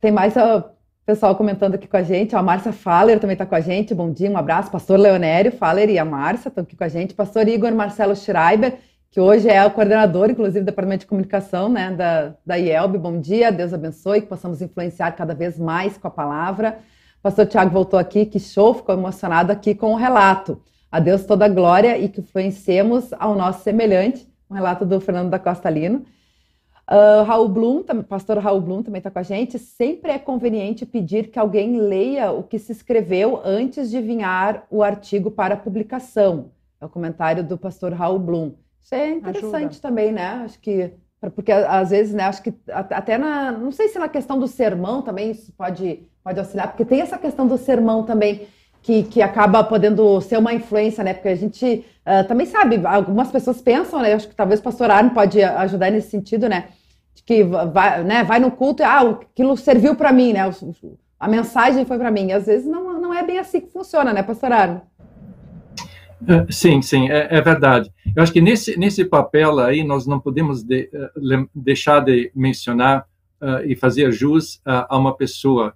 tem mais a Pessoal comentando aqui com a gente, a Márcia Faller também está com a gente. Bom dia, um abraço. Pastor Leonério Faller e a Márcia estão aqui com a gente. Pastor Igor Marcelo Schreiber, que hoje é o coordenador, inclusive, do Departamento de Comunicação né, da, da IELB. Bom dia, Deus abençoe, que possamos influenciar cada vez mais com a palavra. Pastor Tiago voltou aqui, que show, ficou emocionado aqui com o relato. A Deus toda a glória e que influenciemos ao nosso semelhante. Um relato do Fernando da Costa Lino. Uh, Raul Blum, pastor Raul Blum também está com a gente. Sempre é conveniente pedir que alguém leia o que se escreveu antes de vinhar o artigo para publicação. É o comentário do pastor Raul Blum. Isso é interessante Ajuda. também, né? Acho que porque às vezes, né, acho que até na, não sei se na questão do sermão também isso pode, pode auxiliar, porque tem essa questão do sermão também, que, que acaba podendo ser uma influência, né? Porque a gente uh, também sabe, algumas pessoas pensam, né? Acho que talvez o pastor Arno pode ajudar nesse sentido, né? De que vai, né, vai no culto e ah, aquilo serviu para mim, né? A mensagem foi para mim. E às vezes não, não é bem assim que funciona, né, pastor Arno? É, sim, sim, é, é, verdade. Eu acho que nesse, nesse papel aí nós não podemos de, uh, deixar de mencionar uh, e fazer jus uh, a uma pessoa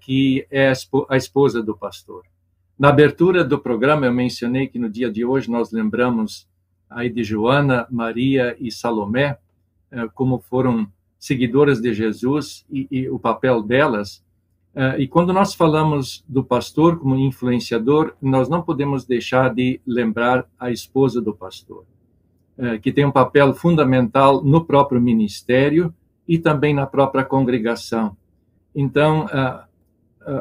que é a esposa do pastor. Na abertura do programa, eu mencionei que no dia de hoje nós lembramos aí de Joana, Maria e Salomé, eh, como foram seguidoras de Jesus e, e o papel delas. Eh, e quando nós falamos do pastor como influenciador, nós não podemos deixar de lembrar a esposa do pastor, eh, que tem um papel fundamental no próprio ministério e também na própria congregação. Então, uh,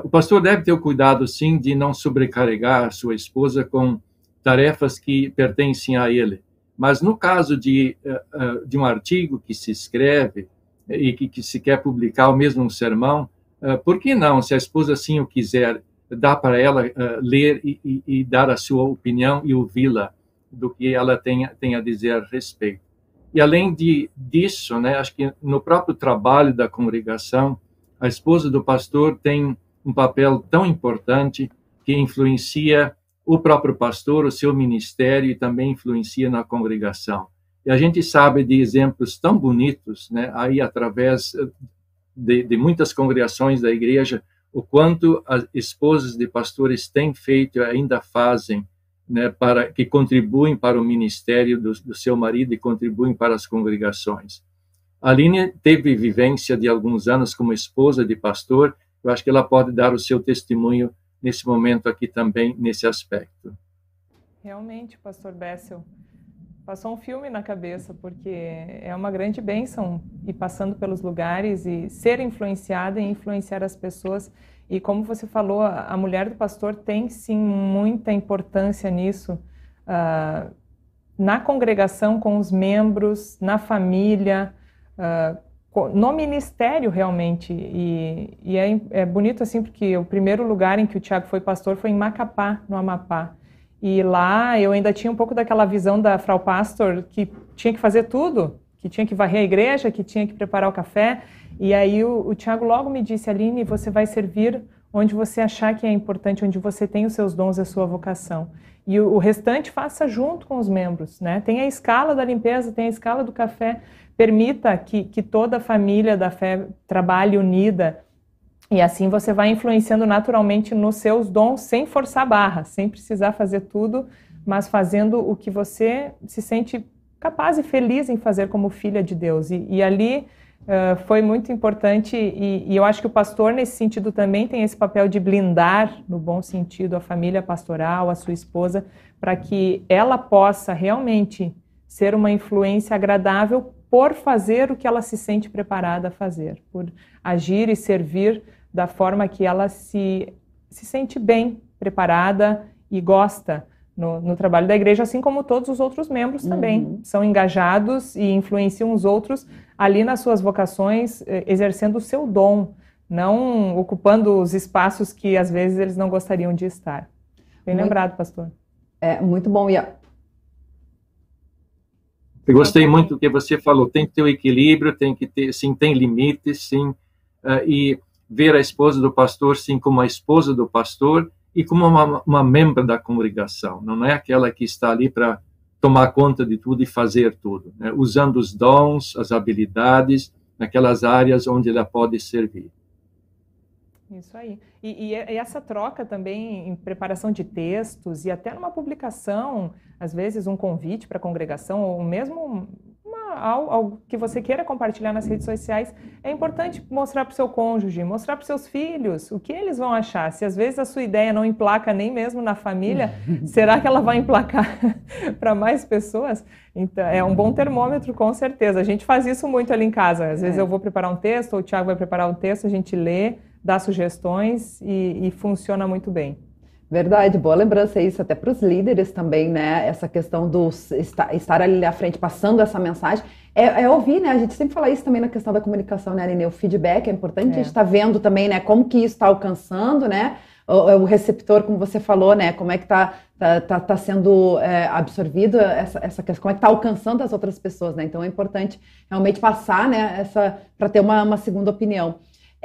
o pastor deve ter o cuidado, sim, de não sobrecarregar sua esposa com tarefas que pertencem a ele. Mas no caso de, uh, uh, de um artigo que se escreve e que, que se quer publicar, ou mesmo um sermão, por que não, se a esposa assim o quiser, dar para ela ler e, e, e, dar a sua opinião e ouvi-la do que ela tem, tem a dizer a respeito. E além de, disso, né, acho que no próprio trabalho da congregação, a esposa do pastor tem um papel tão importante que influencia o próprio pastor, o seu ministério e também influencia na congregação. E a gente sabe de exemplos tão bonitos, né, aí através de, de muitas congregações da igreja, o quanto as esposas de pastores têm feito e ainda fazem, né, para que contribuem para o ministério do, do seu marido e contribuem para as congregações. A Aline teve vivência de alguns anos como esposa de pastor eu acho que ela pode dar o seu testemunho nesse momento aqui também, nesse aspecto. Realmente, pastor Bessel, passou um filme na cabeça, porque é uma grande bênção ir passando pelos lugares e ser influenciada e influenciar as pessoas. E como você falou, a mulher do pastor tem sim muita importância nisso. uh, na congregação com os membros, na família, uh, no ministério realmente. E, e é, é, bonito assim porque o primeiro lugar em que o Tiago foi pastor foi em Macapá, no Amapá. E lá eu ainda tinha um pouco daquela visão da Frau Pastor que tinha que fazer tudo, que tinha que varrer a igreja, que tinha que preparar o café. E aí o, o Tiago logo me disse, Aline, você vai servir onde você achar que é importante, onde você tem os seus dons, a sua vocação. E o, o restante faça junto com os membros, né? Tem a escala da limpeza, tem a escala do café. Permita que, que toda a família da fé trabalhe unida. E assim você vai influenciando naturalmente nos seus dons, sem forçar barra, sem precisar fazer tudo, mas fazendo o que você se sente capaz e feliz em fazer como filha de Deus. E, e ali Uh, foi muito importante e, e, eu acho que o pastor nesse sentido também tem esse papel de blindar, no bom sentido, a família pastoral, a sua esposa, para que ela possa realmente ser uma influência agradável por fazer o que ela se sente preparada a fazer, por agir e servir da forma que ela se, se sente bem preparada e gosta no, no, trabalho da igreja, assim como todos os outros membros também uhum. são engajados e influenciam os outros ali nas suas vocações, eh, exercendo o seu dom, não ocupando os espaços que às vezes eles não gostariam de estar. Bem muito, lembrado, pastor. É muito bom. E Eu gostei muito do que você falou. Tem que ter o equilíbrio, tem que ter, sim, tem limites, sim, uh, e ver a esposa do pastor, sim, como a esposa do pastor e como uma, uma membro da congregação. Não é aquela que está ali para tomar conta de tudo e fazer tudo, né? usando os dons, as habilidades, naquelas áreas onde ela pode servir. Isso aí. E, e, essa troca também em preparação de textos e até numa publicação, às vezes um convite para a congregação, ou mesmo algo, algo, que você queira compartilhar nas redes sociais, é importante mostrar para o seu cônjuge, mostrar para os seus filhos o que eles vão achar. Se às vezes a sua ideia não emplaca nem mesmo na família, (laughs) será que ela vai emplacar (laughs) para mais pessoas? Então, é um bom termômetro, com certeza. A gente faz isso muito ali em casa. Às vezes é. eu vou preparar um texto, ou o Thiago vai preparar um texto, a gente lê, dá sugestões e, e funciona muito bem. Verdade, boa lembrança isso, até para os líderes também, né? Essa questão do estar, ali à frente, passando essa mensagem. É, é, ouvir, né? A gente sempre fala isso também na questão da comunicação, né, Aline? O feedback é importante, é. a gente está vendo também, né, como que isso está alcançando, né? O, o, receptor, como você falou, né? Como é que está tá, tá, tá, sendo é, absorvido essa, essa questão, como é que está alcançando as outras pessoas, né? Então é importante realmente passar, né, essa, para ter uma, uma segunda opinião.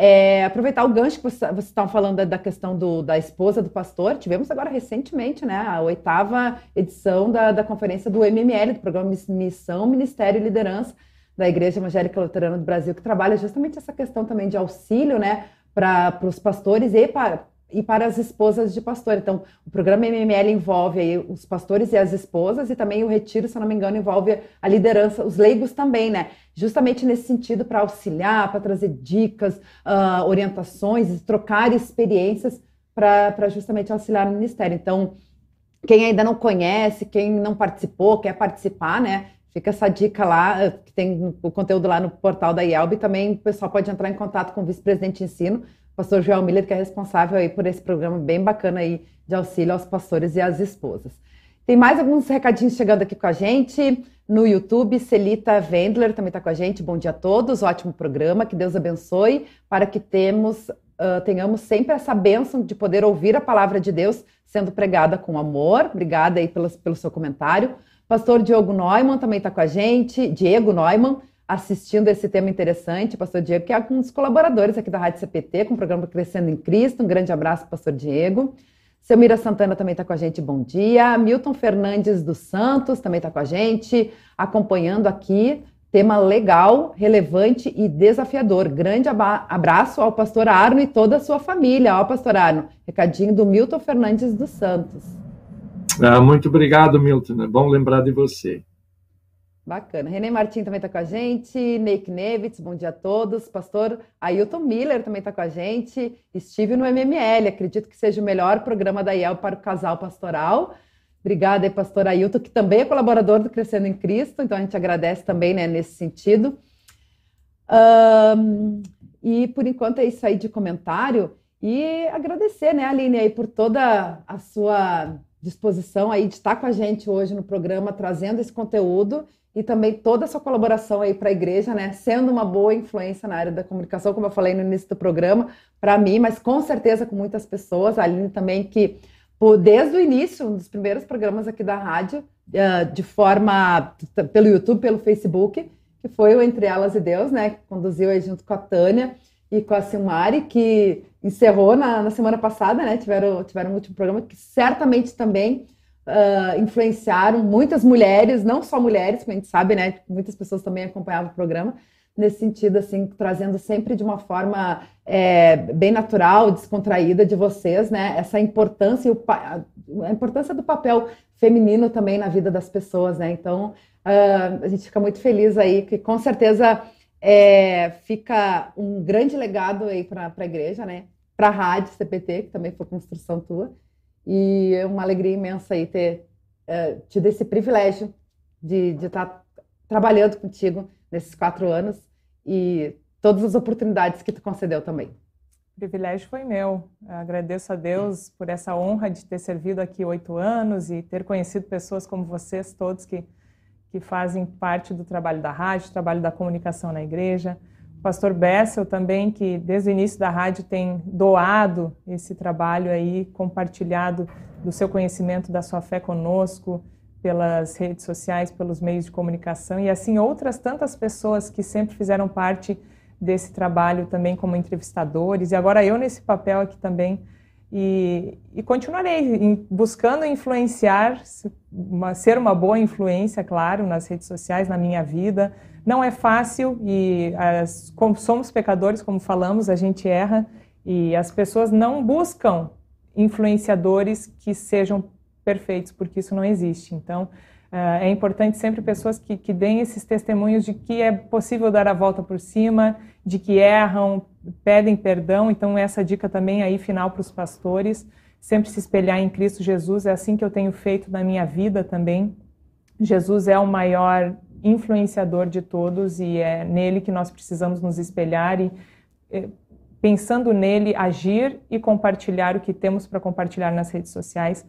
É, aproveitar o gancho que vocês você estavam falando da, questão do, da esposa do pastor. Tivemos agora recentemente né, a oitava edição da, da conferência do MML, do programa Missão, Ministério e Liderança da Igreja Evangélica Luterana do Brasil, que trabalha justamente essa questão também de auxílio né, para os pastores e para, e para as esposas de pastor. Então, o programa MML envolve aí os pastores e as esposas, e também o retiro, se não me engano, envolve a liderança, os leigos também, né? Justamente nesse sentido, para auxiliar, para trazer dicas, uh, orientações, trocar experiências para justamente auxiliar no ministério. Então, quem ainda não conhece, quem não participou, quer participar, né? Fica essa dica lá, que tem o conteúdo lá no portal da IELB. Também o pessoal pode entrar em contato com o vice-presidente de ensino, pastor Joel Miller, que é responsável aí por esse programa bem bacana aí de auxílio aos pastores e às esposas. Tem mais alguns recadinhos chegando aqui com a gente no YouTube. Celita Wendler também está com a gente. Bom dia a todos, ótimo programa, que Deus abençoe para que temos, uh, tenhamos sempre essa bênção de poder ouvir a palavra de Deus sendo pregada com amor. Obrigada aí pelo, pelo seu comentário. Pastor Diogo Neumann também está com a gente. Diego Neumann assistindo esse tema interessante, pastor Diego, que é um dos colaboradores aqui da Rádio CPT, com o programa Crescendo em Cristo. Um grande abraço, pastor Diego. Seu Mira Santana também está com a gente, bom dia. Milton Fernandes dos Santos também está com a gente, acompanhando aqui. Tema legal, relevante e desafiador. Grande abraço ao pastor Arno e toda a sua família. Ó, pastor Arno, recadinho do Milton Fernandes dos Santos. Ah, muito obrigado, Milton. É bom lembrar de você. Bacana. Renê Martins também está com a gente, Neik Nevitz, bom dia a todos. Pastor Ailton Miller também está com a gente. Estive no MML, acredito que seja o melhor programa da IEL para o casal pastoral. Obrigada aí, pastor Ailton, que também é colaborador do Crescendo em Cristo, então a gente agradece também né, nesse sentido. Um, e por enquanto é isso aí de comentário. E agradecer, né, Aline, aí, por toda a sua disposição aí de estar com a gente hoje no programa, trazendo esse conteúdo e também toda a sua colaboração aí para a igreja, né? Sendo uma boa influência na área da comunicação, como eu falei no início do programa, para mim, mas com certeza com muitas pessoas. A Aline também, que desde o início, um dos primeiros programas aqui da rádio, ah, de forma pelo YouTube, pelo Facebook, que foi o Entre Elas e Deus, né? Que conduziu aí junto com a Tânia e com a Silmari, que encerrou na, na semana passada, né? Tiveram, tiveram um último programa que certamente também uh, influenciaram muitas mulheres, não só mulheres, como a gente sabe, né? Muitas pessoas também acompanhavam o programa nesse sentido, assim, trazendo sempre de uma forma é, bem natural, descontraída de vocês, né? Essa importância a importância do papel feminino também na vida das pessoas, né? Então, uh, a gente fica muito feliz aí, que com certeza é, fica um grande legado aí para a igreja, né? Para a rádio CPT, que também foi construção tua. E é uma alegria imensa aí ter é, tido esse privilégio de, estar tá trabalhando contigo nesses quatro anos e todas as oportunidades que tu concedeu também. O privilégio foi meu. Eu agradeço a Deus por essa honra de ter servido aqui oito anos e ter conhecido pessoas como vocês todos que que fazem parte do trabalho da rádio, trabalho da comunicação na igreja. Pastor Bessel também, que desde o início da rádio tem doado esse trabalho aí, compartilhado do seu conhecimento, da sua fé conosco, pelas redes sociais, pelos meios de comunicação, e assim outras tantas pessoas que sempre fizeram parte desse trabalho também como entrevistadores, e agora eu nesse papel aqui também e, e continuarei buscando influenciar, ser uma boa influência, claro, nas redes sociais, na minha vida. Não é fácil e as, somos pecadores, como falamos, a gente erra e as pessoas não buscam influenciadores que sejam perfeitos, porque isso não existe. Então, é importante sempre pessoas que, que deem esses testemunhos de que é possível dar a volta por cima, de que erram, pedem perdão. Então, essa dica também aí final para os pastores, sempre se espelhar em Cristo Jesus. É assim que eu tenho feito na minha vida também. Jesus é o maior influenciador de todos e é nele que nós precisamos nos espelhar e pensando nele agir e compartilhar o que temos para compartilhar nas redes sociais.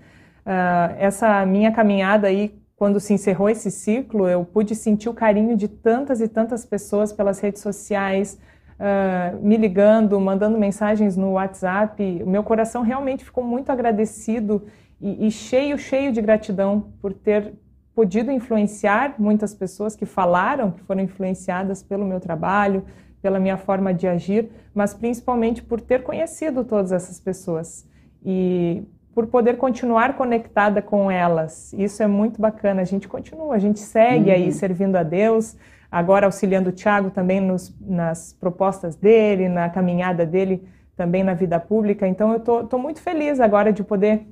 Uh, essa minha caminhada aí quando se encerrou esse ciclo, eu pude sentir o carinho de tantas e tantas pessoas pelas redes sociais, uh, me ligando, mandando mensagens no WhatsApp. O meu coração realmente ficou muito agradecido e, e cheio, cheio de gratidão por ter podido influenciar muitas pessoas que falaram, que foram influenciadas pelo meu trabalho, pela minha forma de agir, mas principalmente por ter conhecido todas essas pessoas. E por poder continuar conectada com elas. Isso é muito bacana. A gente continua, a gente segue uhum. aí servindo a Deus, agora auxiliando o Tiago também nos, nas propostas dele, na caminhada dele também na vida pública. Então eu estou muito feliz agora de poder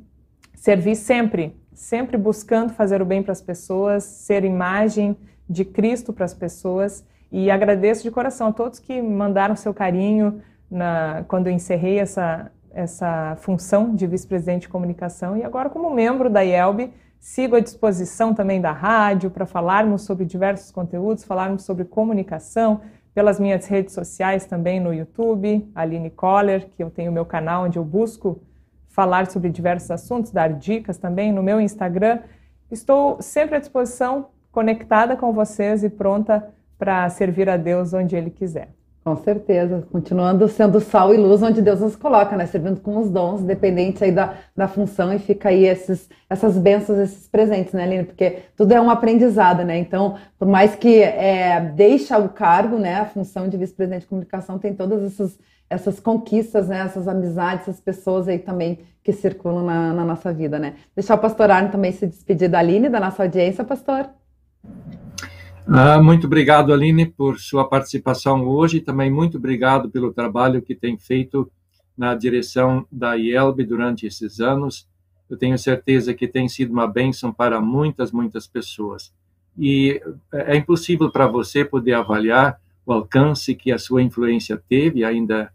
servir sempre, sempre buscando fazer o bem para as pessoas, ser imagem de Cristo para as pessoas. E agradeço de coração a todos que mandaram seu carinho na, quando eu encerrei essa, essa função de vice-presidente de comunicação e agora como membro da IELB sigo à disposição também da rádio para falarmos sobre diversos conteúdos, falarmos sobre comunicação pelas minhas redes sociais também no YouTube, Aline Coller, que eu tenho meu canal onde eu busco falar sobre diversos assuntos, dar dicas também no meu Instagram. Estou sempre à disposição, conectada com vocês e pronta para servir a Deus onde Ele quiser. Com certeza, continuando sendo sal e luz onde Deus nos coloca, né? Servindo com os dons, dependente aí da, da função, e fica aí esses, essas bênçãos, esses presentes, né, Aline? Porque tudo é um aprendizado, né? Então, por mais que é, deixa o cargo, né, a função de vice-presidente de comunicação, tem todas essas, essas conquistas, né, essas amizades, essas pessoas aí também que circulam na, na nossa vida, né? Deixar o pastor Arno também se despedir da Aline, da nossa audiência, pastor. Ah, muito obrigado, Aline, por sua participação hoje também muito obrigado pelo trabalho que tem feito na direção da IELB durante esses anos. Eu tenho certeza que tem sido uma bênção para muitas, muitas pessoas. E é impossível para você poder avaliar o alcance que a sua influência teve, ainda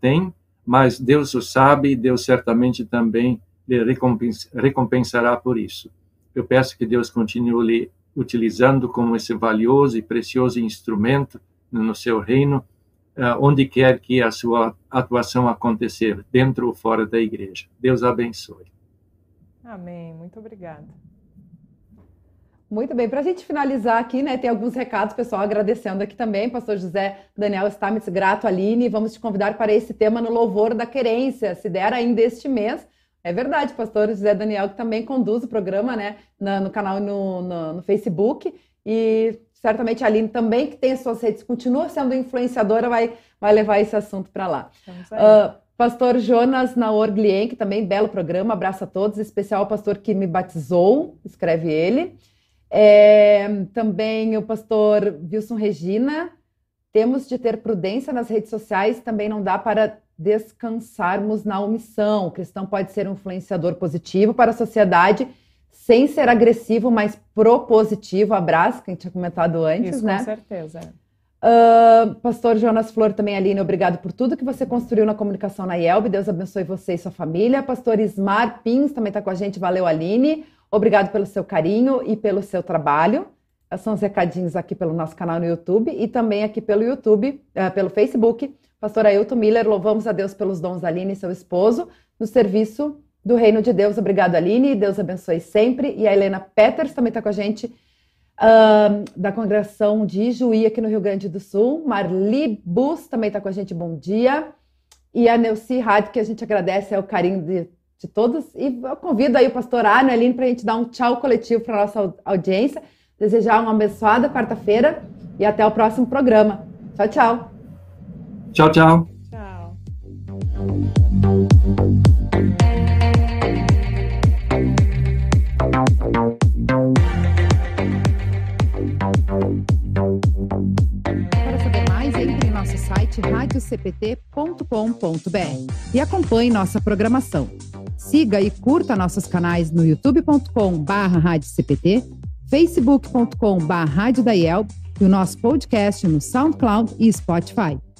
tem, mas Deus o sabe e Deus certamente também lhe recompensará por isso. Eu peço que Deus continue utilizando como esse valioso e precioso instrumento no seu reino, eh, onde quer que a sua atuação acontecer, dentro ou fora da igreja. Deus abençoe. Amém. Muito obrigada. Muito bem, para a gente finalizar aqui, né, tem alguns recados, pessoal, agradecendo aqui também, pastor José Daniel Stamitz, grato Aline, vamos te convidar para esse tema no louvor da querência, se der ainda este mês, é verdade, pastor José Daniel, que também conduz o programa, né, no canal no, no, no Facebook, e certamente a Aline também, que tem as suas redes, continua sendo influenciadora, vai, vai levar esse assunto para lá. Uh, pastor Jonas Naor Glien, que também, belo programa, abraço a todos, especial o pastor que me batizou, escreve ele. É, também o pastor Wilson Regina. Temos de ter prudência nas redes sociais, também não dá para descansarmos na omissão. O cristão pode ser um influenciador positivo para a sociedade, sem ser agressivo, mas propositivo. Abraço, que a gente tinha comentado antes, Isso, né? Com certeza. Uh, Pastor Jonas Flor também, Aline, obrigado por tudo que você construiu na comunicação na IELB. Deus abençoe você e sua família. Pastor Ismar Pins também está com a gente. Valeu, Aline. Obrigado pelo seu carinho e pelo seu trabalho. São os recadinhos aqui pelo nosso canal no YouTube e também aqui pelo YouTube, uh, pelo Facebook. Pastor Ailton Miller, louvamos a Deus pelos dons da Aline e seu esposo no serviço do Reino de Deus. Obrigado, Aline. Deus abençoe sempre. E a Helena Peters também está com a gente, uh, da congregação de Juí, aqui no Rio Grande do Sul. Marli Bus também está com a gente. Bom dia. E a Neuci Rádio, que a gente agradece é o carinho de de todos. E eu convido aí o pastor Arno e a Aline para a gente dar um tchau coletivo para a nossa audiência. Desejar uma abençoada quarta-feira e até o próximo programa. Tchau, tchau. Tchau, tchau. Tchau. Para saber mais, entre em nosso site radiocpt.com.br e acompanhe nossa programação. Siga e curta nossos canais no youtube.com/radiocpt, facebook.com/radiodaiel e o nosso podcast no SoundCloud e Spotify